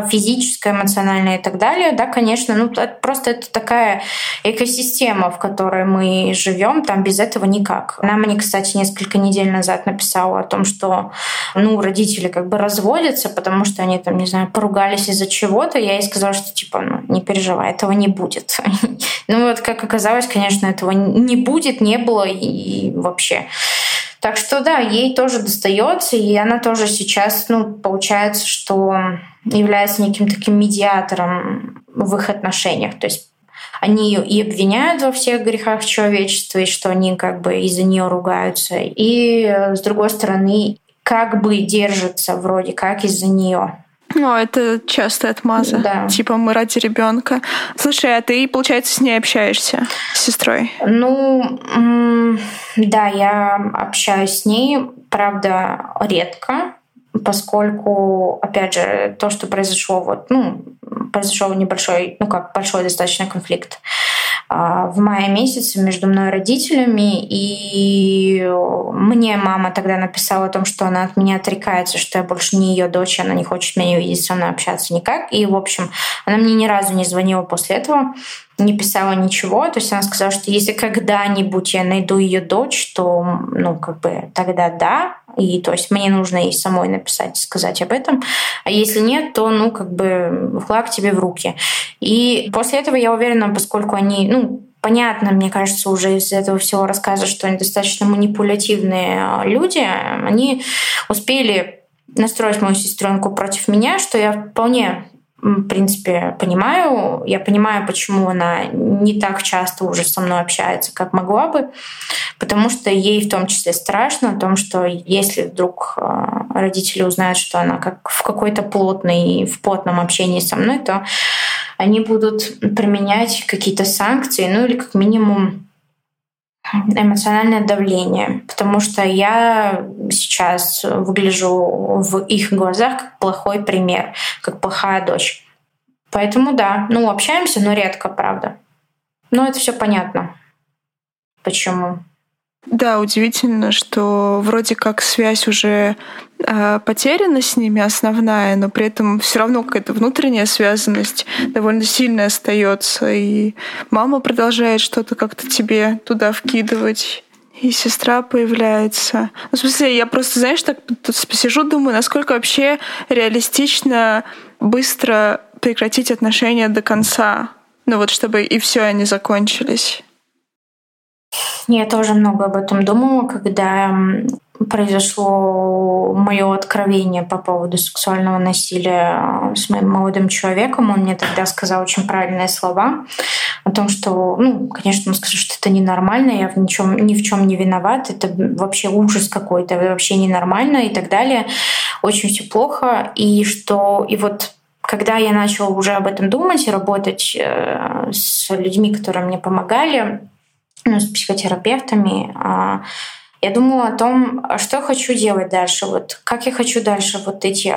Speaker 2: Физическое, эмоциональное и так далее, да, конечно, ну просто это такая экосистема, в которой мы живем, там без этого никак. Она мне, кстати, несколько недель назад написала о том, что, ну, родители как бы разводятся, потому что они там, не знаю, поругались из-за чего-то. Я ей сказала, что типа, ну, не переживай, этого не будет. Ну вот, как оказалось, конечно, этого не будет, не было и вообще. Так что да, ей тоже достается, и она тоже сейчас, ну, получается, что является неким таким медиатором в их отношениях. То есть они ее и обвиняют во всех грехах человечества, и что они как бы из-за нее ругаются. И с другой стороны, как бы держатся вроде как из-за нее.
Speaker 1: Ну, это частая отмаза. Да. Типа мы ради ребенка. Слушай, а ты, получается, с ней общаешься, с сестрой?
Speaker 2: Ну, да, я общаюсь с ней, правда, редко, поскольку, опять же, то, что произошло, вот, ну, произошел небольшой, ну как, большой достаточно конфликт а, в мае месяце между мной и родителями, и мне мама тогда написала о том, что она от меня отрекается, что я больше не ее дочь, она не хочет меня видеть, со мной общаться никак. И, в общем, она мне ни разу не звонила после этого не писала ничего. То есть она сказала, что если когда-нибудь я найду ее дочь, то, ну, как бы тогда да. И то есть мне нужно ей самой написать, сказать об этом. А если нет, то, ну, как бы флаг тебе в руки. И после этого я уверена, поскольку они, ну, понятно, мне кажется, уже из этого всего рассказа, что они достаточно манипулятивные а, люди, они успели настроить мою сестренку против меня, что я вполне в принципе, понимаю. Я понимаю, почему она не так часто уже со мной общается, как могла бы, потому что ей в том числе страшно о том, что если вдруг а, родители узнают, что она как в какой-то плотной, в плотном общении со мной, то они будут применять какие-то санкции, ну или как минимум эмоциональное давление, потому что я сейчас выгляжу в их глазах как плохой пример, как плохая дочь. Поэтому да, ну общаемся, но редко, правда. Но это все понятно. Почему?
Speaker 1: Да, удивительно, что вроде как связь уже э, потеряна с ними основная, но при этом все равно какая-то внутренняя связанность довольно сильная остается, и мама продолжает что-то как-то тебе туда вкидывать. И сестра появляется. Ну, в смысле, я просто, знаешь, так тут посижу, думаю, насколько вообще реалистично быстро прекратить отношения до конца. Ну вот, чтобы и все они закончились.
Speaker 2: Я тоже много об этом думала, когда произошло мое откровение по поводу сексуального насилия с моим молодым человеком. Он мне тогда сказал очень правильные слова о том, что, ну, конечно, он сказал, что это ненормально, я в ничем, ни в чем не виноват, это вообще ужас какой-то, вообще ненормально и так далее. Очень все плохо. И что, и вот когда я начала уже об этом думать и работать э, с людьми, которые мне помогали, ну, с психотерапевтами, а, я думала о том, что я хочу делать дальше, вот как я хочу дальше вот эти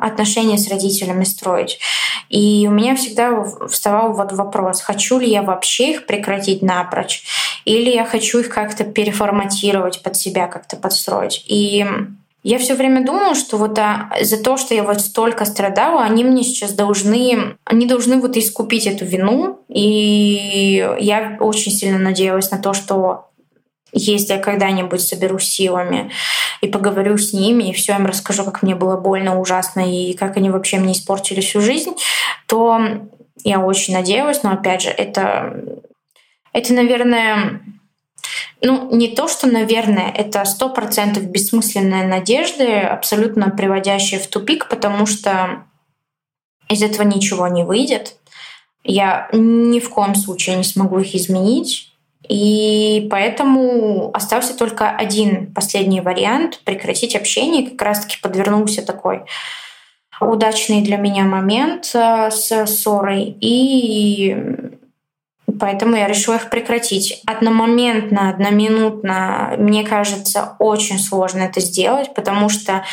Speaker 2: отношения с родителями строить. И у меня всегда вставал вот вопрос, хочу ли я вообще их прекратить напрочь, или я хочу их как-то переформатировать под себя, как-то подстроить. И я все время думала, что вот а, за то, что я вот столько страдала, они мне сейчас должны, они должны вот искупить эту вину. И я очень сильно надеялась на то, что если я когда-нибудь соберусь силами и поговорю с ними, и все им расскажу, как мне было больно, ужасно, и как они вообще мне испортили всю жизнь, то я очень надеялась, но опять же, это, это наверное, ну, не то, что, наверное, это сто процентов бессмысленные надежды, абсолютно приводящие в тупик, потому что из этого ничего не выйдет. Я ни в коем случае не смогу их изменить. И поэтому остался только один последний вариант — прекратить общение. Как раз-таки подвернулся такой удачный для меня момент э, с ссорой. И поэтому я решила их прекратить. Одномоментно, одноминутно, мне кажется, очень сложно это сделать, потому что,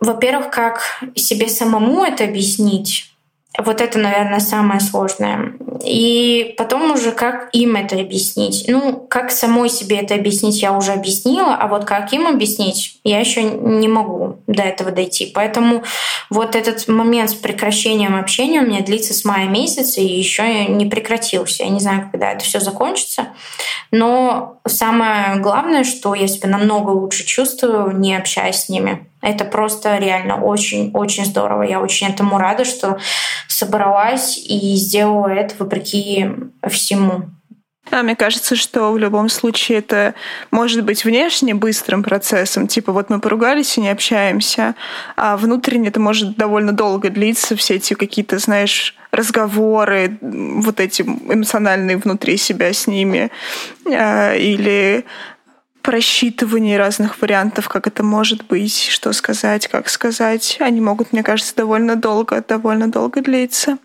Speaker 2: во-первых, как себе самому это объяснить, вот это, наверное, самое сложное. И потом уже как им это объяснить. Ну, как самой себе это объяснить, я уже объяснила, а вот как им объяснить, я еще не могу до этого дойти. Поэтому вот этот момент с прекращением общения у меня длится с мая месяца и еще не прекратился. Я не знаю, когда это все закончится. Но самое главное, что я себя намного лучше чувствую, не общаясь с ними. Это просто реально очень-очень здорово. Я очень этому рада, что собралась и сделала это вопреки всему.
Speaker 1: А мне кажется, что в любом случае это может быть внешне быстрым процессом, типа вот мы поругались и не общаемся, а внутренне это может довольно долго длиться, все эти какие-то, знаешь, разговоры, вот эти эмоциональные внутри себя с ними, а, или просчитывание разных вариантов, как это может быть, что сказать, как сказать. Они могут, мне кажется, довольно долго, довольно долго длиться.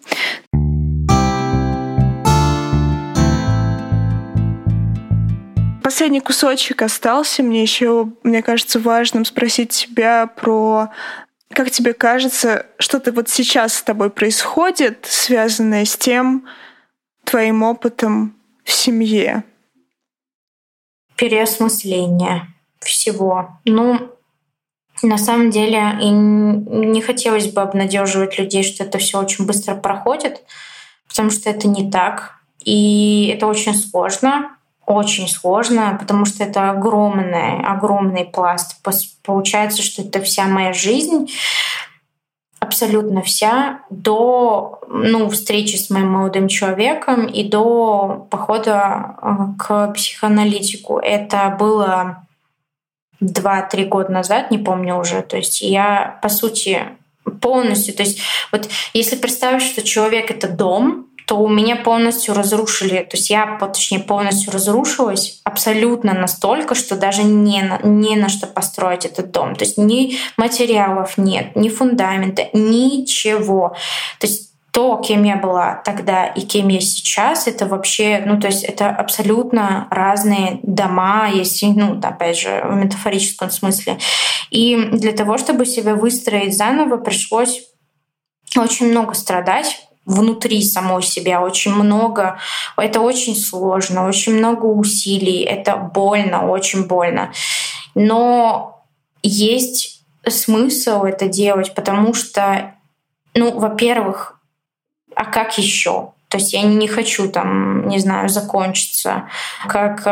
Speaker 1: Последний кусочек остался. Мне еще, мне кажется, важным спросить тебя про как тебе кажется, что-то вот сейчас с тобой происходит, связанное с тем твоим опытом в семье?
Speaker 2: Переосмысление всего. Ну, на самом деле, и не хотелось бы обнадеживать людей, что это все очень быстро проходит, потому что это не так. И это очень сложно, очень сложно, потому что это огромный, огромный пласт. Получается, что это вся моя жизнь абсолютно вся до ну, встречи с моим молодым человеком и до похода э, к психоаналитику. Это было два-три года назад, не помню уже. То есть я, по сути, полностью... То есть вот если представить, что человек — это дом, то у меня полностью разрушили, то есть я, точнее, полностью разрушилась абсолютно настолько, что даже не на, не на что построить этот дом. То есть ни материалов нет, ни фундамента, ничего. То есть то, кем я была тогда и кем я сейчас, это вообще, ну, то есть это абсолютно разные дома, если, ну, опять же, в метафорическом смысле. И для того, чтобы себя выстроить заново, пришлось очень много страдать, внутри самой себя очень много. Это очень сложно, очень много усилий, это больно, очень больно. Но есть смысл это делать, потому что, ну, во-первых, а как еще? То есть я не хочу там, не знаю, закончиться как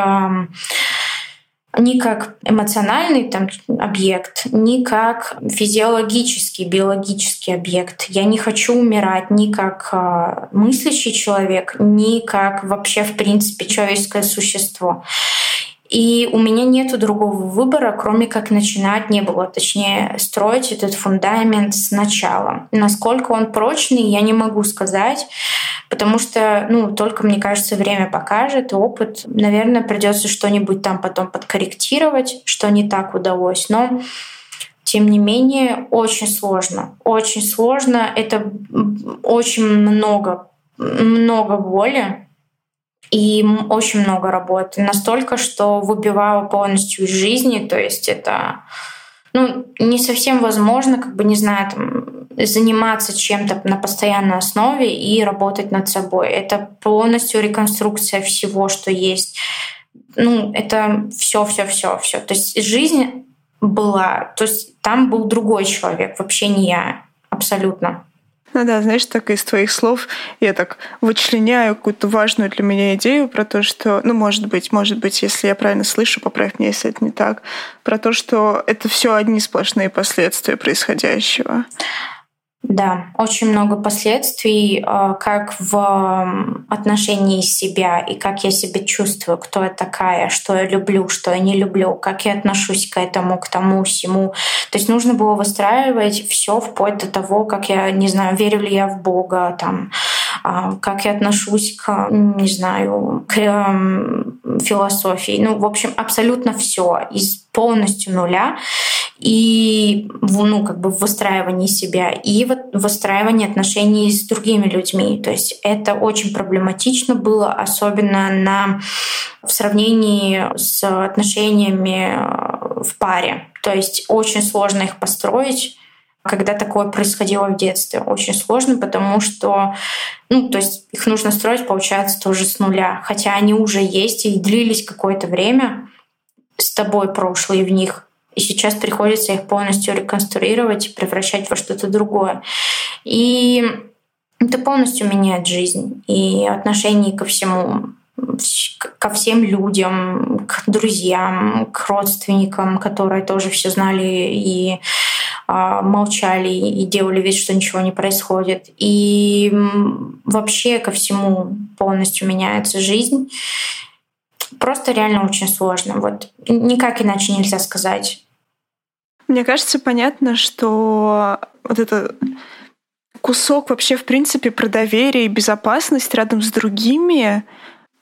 Speaker 2: ни как эмоциональный там, объект, ни как физиологический, биологический объект. Я не хочу умирать ни как э, мыслящий человек, ни как вообще, в принципе, человеческое существо. И у меня нет другого выбора, кроме как начинать, не было, точнее, строить этот фундамент сначала. Насколько он прочный, я не могу сказать, потому что, ну, только, мне кажется, время покажет, опыт. Наверное, придется что-нибудь там потом подкорректировать, что не так удалось. Но тем не менее, очень сложно. Очень сложно. Это очень много, много боли и очень много работы. Настолько, что выбивала полностью из жизни. То есть это ну, не совсем возможно, как бы, не знаю, там, заниматься чем-то на постоянной основе и работать над собой. Это полностью реконструкция всего, что есть. Ну, это все, все, все, все. То есть жизнь была, то есть там был другой человек, вообще не я, абсолютно.
Speaker 1: Ну да, знаешь, так из твоих слов я так вычленяю какую-то важную для меня идею про то, что, ну, может быть, может быть, если я правильно слышу, поправь меня, если это не так, про то, что это все одни сплошные последствия происходящего.
Speaker 2: Да, очень много последствий, э, как в отношении себя и как я себя чувствую, кто я такая, что я люблю, что я не люблю, как я отношусь к этому, к тому, всему. То есть нужно было выстраивать все вплоть до того, как я, не знаю, верю ли я в Бога, там, а, как я отношусь к, не знаю, к философии. Ну, в общем, абсолютно все из полностью нуля и ну, как бы в выстраивании себя, и в выстраивании отношений с другими людьми. То есть это очень проблематично было, особенно на, в сравнении с отношениями э, в паре. То есть очень сложно их построить когда такое происходило в детстве. Очень сложно, потому что, ну, то есть их нужно строить, получается, тоже с нуля. Хотя они уже есть и длились какое-то время с тобой прошлые в них. И сейчас приходится их полностью реконструировать и превращать во что-то другое. И это полностью меняет жизнь и отношение ко всему ко всем людям, к друзьям, к родственникам, которые тоже все знали и а, молчали и делали вид, что ничего не происходит. И вообще ко всему полностью меняется жизнь. Просто реально очень сложно. Вот никак иначе нельзя сказать.
Speaker 1: Мне кажется, понятно, что вот это кусок вообще, в принципе, про доверие и безопасность рядом с другими —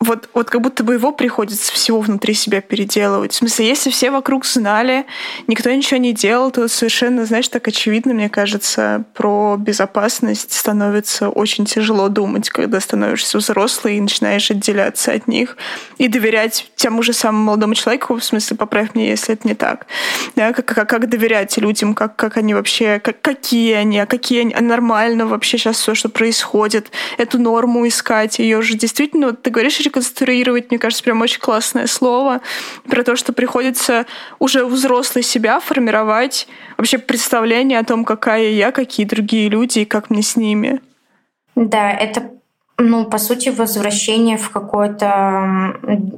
Speaker 1: вот, вот как будто бы его приходится всего внутри себя переделывать. В смысле, если все вокруг знали, никто ничего не делал, то совершенно, знаешь, так очевидно, мне кажется, про безопасность становится очень тяжело думать, когда становишься взрослый и начинаешь отделяться от них и доверять тому же самому молодому человеку, в смысле, поправь мне, если это не так. Да, как, как, как доверять людям, как, как они вообще, как, какие они, а какие они, а нормально вообще сейчас все, что происходит, эту норму искать, ее же действительно, вот ты говоришь, реконструировать, мне кажется, прям очень классное слово, про то, что приходится уже взрослый себя формировать, вообще представление о том, какая я, какие другие люди и как мне с ними.
Speaker 2: Да, это ну, по сути, возвращение в какой-то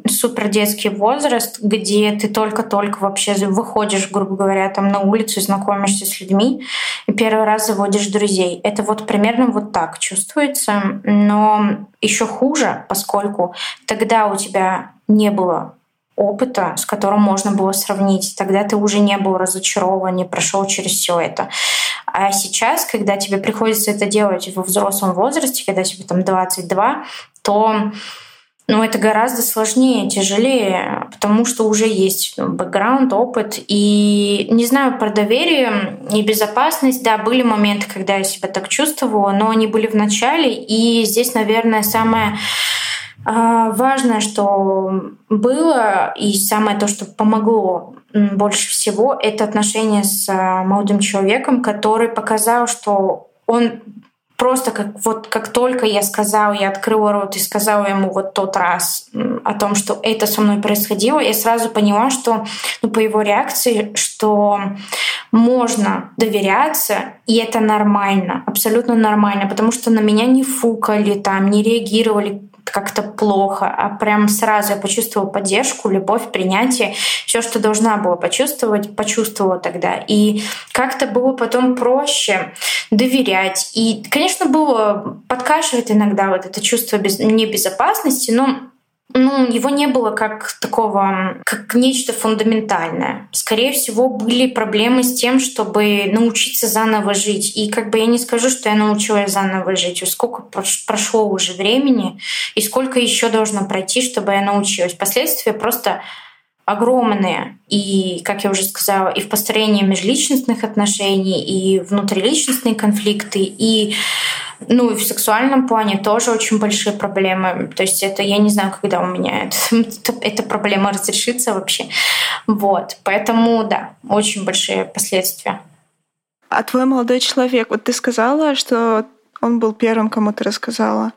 Speaker 2: супер детский возраст, где ты только-только вообще выходишь, грубо говоря, там на улицу, знакомишься с людьми, и первый раз заводишь друзей. Это вот примерно вот так чувствуется, но еще хуже, поскольку тогда у тебя не было опыта, с которым можно было сравнить. Тогда ты уже не был разочарован, не прошел через все это. А сейчас, когда тебе приходится это делать во взрослом возрасте, когда тебе там 22, то ну, это гораздо сложнее, тяжелее, потому что уже есть ну, бэкграунд, опыт. И не знаю, про доверие и безопасность, да, были моменты, когда я себя так чувствовала, но они были в начале. И здесь, наверное, самое важное, что было, и самое то, что помогло больше всего, это отношение с а, молодым человеком, который показал, что он просто как вот как только я сказала, я открыла рот и сказала ему вот тот раз о том, что это со мной происходило, я сразу поняла, что ну, по его реакции, что можно доверяться, и это нормально, абсолютно нормально, потому что на меня не фукали, там, не реагировали как-то плохо, а прям сразу я почувствовала поддержку, любовь, принятие, все, что должна была почувствовать, почувствовала тогда. И как-то было потом проще доверять. И, конечно, было подкашивает иногда вот это чувство без, небезопасности, но ну, его не было как такого, как нечто фундаментальное. Скорее всего, были проблемы с тем, чтобы научиться заново жить. И как бы я не скажу, что я научилась заново жить. Сколько прошло уже времени и сколько еще должно пройти, чтобы я научилась. Последствия просто огромные. И, как я уже сказала, и в построении межличностных отношений, и внутриличностные конфликты, и ну и в сексуальном плане тоже очень большие проблемы. То есть это я не знаю, когда у меня это, эта проблема разрешится вообще. Вот. Поэтому, да, очень большие последствия.
Speaker 1: А твой молодой человек, вот ты сказала, что он был первым, кому ты рассказала.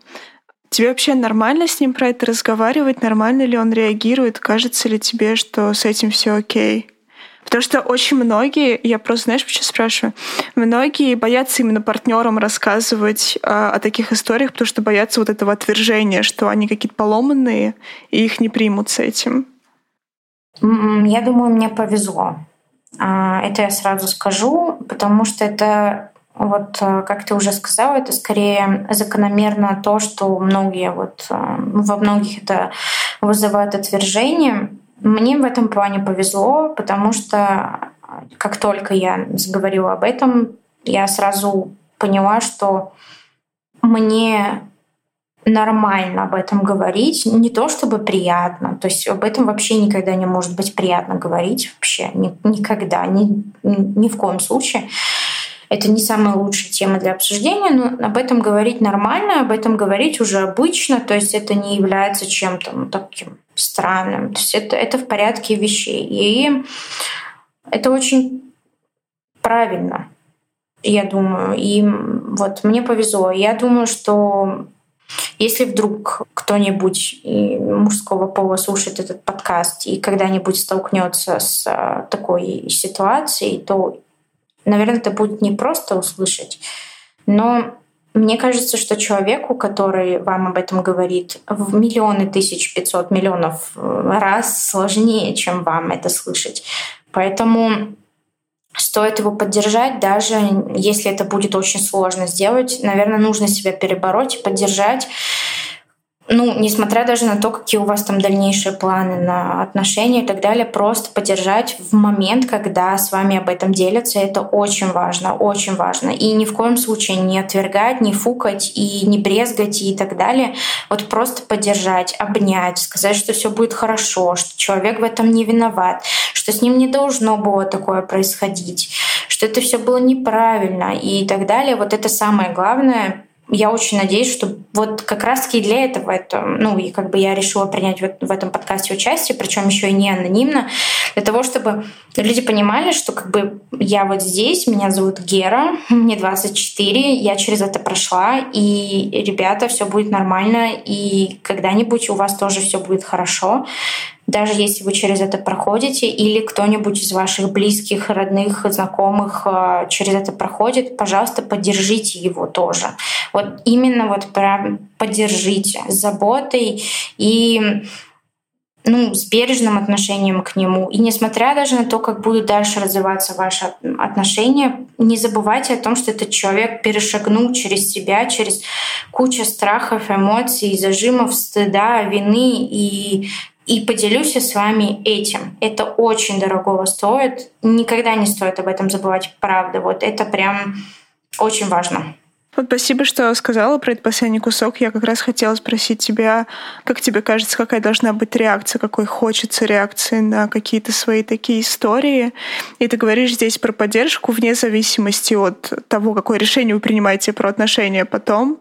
Speaker 1: Тебе вообще нормально с ним про это разговаривать? Нормально ли он реагирует? Кажется ли тебе, что с этим все окей? Потому что очень многие, я просто, знаешь, почему спрашиваю, многие боятся именно партнерам рассказывать а, о таких историях, потому что боятся вот этого отвержения, что они какие-то поломанные, и их не примут с этим.
Speaker 2: Я думаю, мне повезло. А, это я сразу скажу, потому что это вот, э, как ты уже сказала, это скорее закономерно то, что многие вот, э, во многих это вызывает отвержение. Мне в этом плане повезло, потому что как только я заговорила об этом, я сразу поняла, что мне нормально об этом говорить, не то чтобы приятно, то есть об этом вообще никогда не может быть приятно говорить, вообще ни, никогда, ни, ни в коем случае. Это не самая лучшая тема для обсуждения, но об этом говорить нормально, об этом говорить уже обычно, то есть это не является чем-то ну, таким странным, то есть это, это в порядке вещей. И это очень правильно, я думаю. И вот мне повезло. Я думаю, что если вдруг кто-нибудь мужского пола слушает этот подкаст и когда-нибудь столкнется с а, такой ситуацией, то, наверное, это будет не просто услышать, но мне кажется, что человеку, который вам об этом говорит, в миллионы тысяч пятьсот миллионов э, раз сложнее, чем вам это слышать. Поэтому стоит его поддержать, даже если это будет очень сложно сделать. Наверное, нужно себя перебороть и поддержать ну, несмотря даже на то, какие у вас там дальнейшие планы на отношения и так далее, просто поддержать в момент, когда с вами об этом делятся, это очень важно, очень важно. И ни в коем случае не отвергать, не фукать и не брезгать и так далее. Вот просто поддержать, обнять, сказать, что все будет хорошо, что человек в этом не виноват, что с ним не должно было такое происходить, что это все было неправильно и так далее. Вот это самое главное я очень надеюсь, что вот как раз-таки для этого это, ну, и как бы я решила принять в, в этом подкасте участие, причем еще и не анонимно, для того, чтобы люди понимали, что как бы я вот здесь, меня зовут Гера, мне 24, я через это прошла, и, ребята, все будет нормально, и когда-нибудь у вас тоже все будет хорошо даже если вы через это проходите, или кто-нибудь из ваших близких, родных, знакомых э, через это проходит, пожалуйста, поддержите его тоже. Вот именно вот прям поддержите с заботой и ну, с бережным отношением к нему. И несмотря даже на то, как будут дальше развиваться ваши отношения, не забывайте о том, что этот человек перешагнул через себя, через кучу страхов, эмоций, зажимов, стыда, вины и и поделюсь с вами этим. Это очень дорогого стоит. Никогда не стоит об этом забывать, правда. Вот это прям очень важно.
Speaker 1: Вот спасибо, что сказала про этот последний кусок. Я как раз хотела спросить тебя, как тебе кажется, какая должна быть реакция, какой хочется реакции на какие-то свои такие истории. И ты говоришь здесь про поддержку вне зависимости от того, какое решение вы принимаете про отношения потом.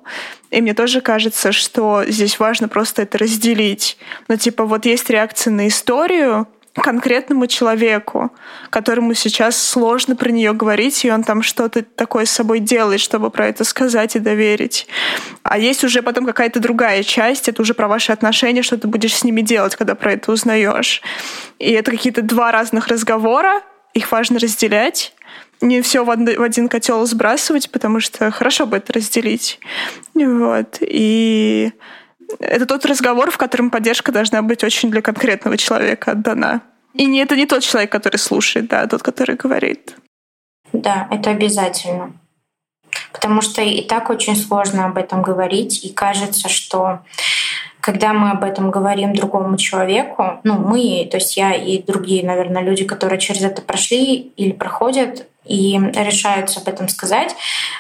Speaker 1: И мне тоже кажется, что здесь важно просто это разделить. Ну, типа, вот есть реакция на историю, конкретному человеку, которому сейчас сложно про нее говорить, и он там что-то такое с собой делает, чтобы про это сказать и доверить. А есть уже потом какая-то другая часть, это уже про ваши отношения, что ты будешь с ними делать, когда про это узнаешь. И это какие-то два разных разговора, их важно разделять, не все в, один котел сбрасывать, потому что хорошо бы это разделить. Вот. И это тот разговор, в котором поддержка должна быть очень для конкретного человека отдана. И не, это не тот человек, который слушает, да, а тот, который говорит.
Speaker 2: Да, это обязательно. Потому что и так очень сложно об этом говорить, и кажется, что когда мы об этом говорим другому человеку, ну, мы, то есть я и другие, наверное, люди, которые через это прошли или проходят, и решаются об этом сказать,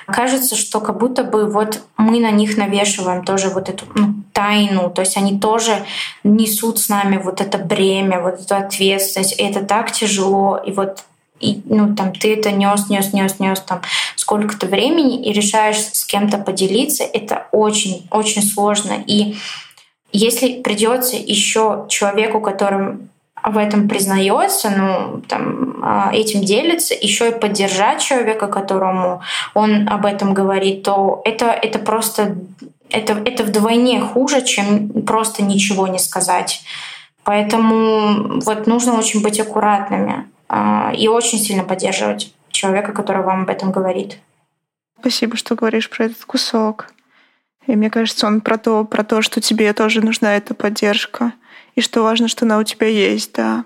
Speaker 2: кажется, что как будто бы вот мы на них навешиваем тоже вот эту ну, тайну, то есть они тоже несут с нами вот это бремя, вот эту ответственность, и это так тяжело, и вот и, ну, там, ты это нес, нес, нес, нес там сколько-то времени и решаешь с кем-то поделиться, это очень, очень сложно. И если придется еще человеку, которым в этом признается, ну, там, а, этим делится, еще и поддержать человека, которому он об этом говорит, то это, это просто это, это вдвойне хуже, чем просто ничего не сказать. Поэтому вот нужно очень быть аккуратными а, и очень сильно поддерживать человека, который вам об этом говорит.
Speaker 1: Спасибо, что говоришь про этот кусок. И мне кажется, он про то, про то, что тебе тоже нужна эта поддержка и что важно, что она у тебя есть, да.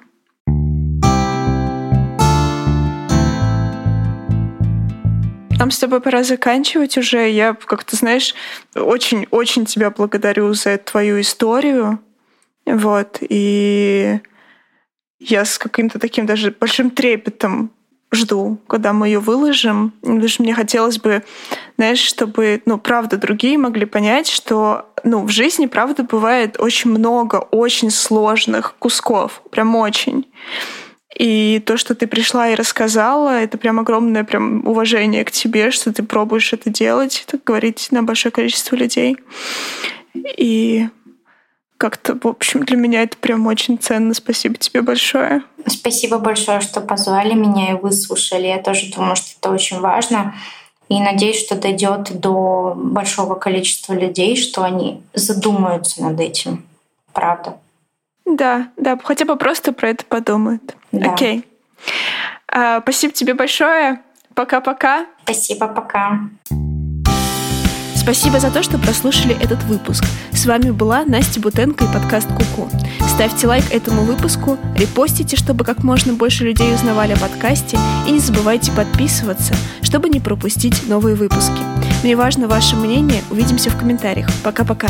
Speaker 1: Нам с тобой пора заканчивать уже. Я, как ты знаешь, очень-очень тебя благодарю за твою историю. Вот. И я с каким-то таким даже большим трепетом жду, когда мы ее выложим. Потому что мне хотелось бы, знаешь, чтобы, ну, правда, другие могли понять, что, ну, в жизни, правда, бывает очень много очень сложных кусков, прям очень. И то, что ты пришла и рассказала, это прям огромное прям уважение к тебе, что ты пробуешь это делать, так говорить на большое количество людей. И как-то, в общем, для меня это прям очень ценно. Спасибо тебе большое.
Speaker 2: Спасибо большое, что позвали меня и выслушали. Я тоже думаю, что это очень важно. И надеюсь, что дойдет до большого количества людей, что они задумаются над этим. Правда.
Speaker 1: Да, да, хотя бы просто про это подумают. Да. Окей. А, спасибо тебе большое. Пока-пока.
Speaker 2: Спасибо, пока.
Speaker 1: Спасибо за то, что прослушали этот выпуск. С вами была Настя Бутенко и подкаст Куку. Ставьте лайк этому выпуску, репостите, чтобы как можно больше людей узнавали о подкасте, и не забывайте подписываться, чтобы не пропустить новые выпуски. Мне важно ваше мнение. Увидимся в комментариях. Пока-пока.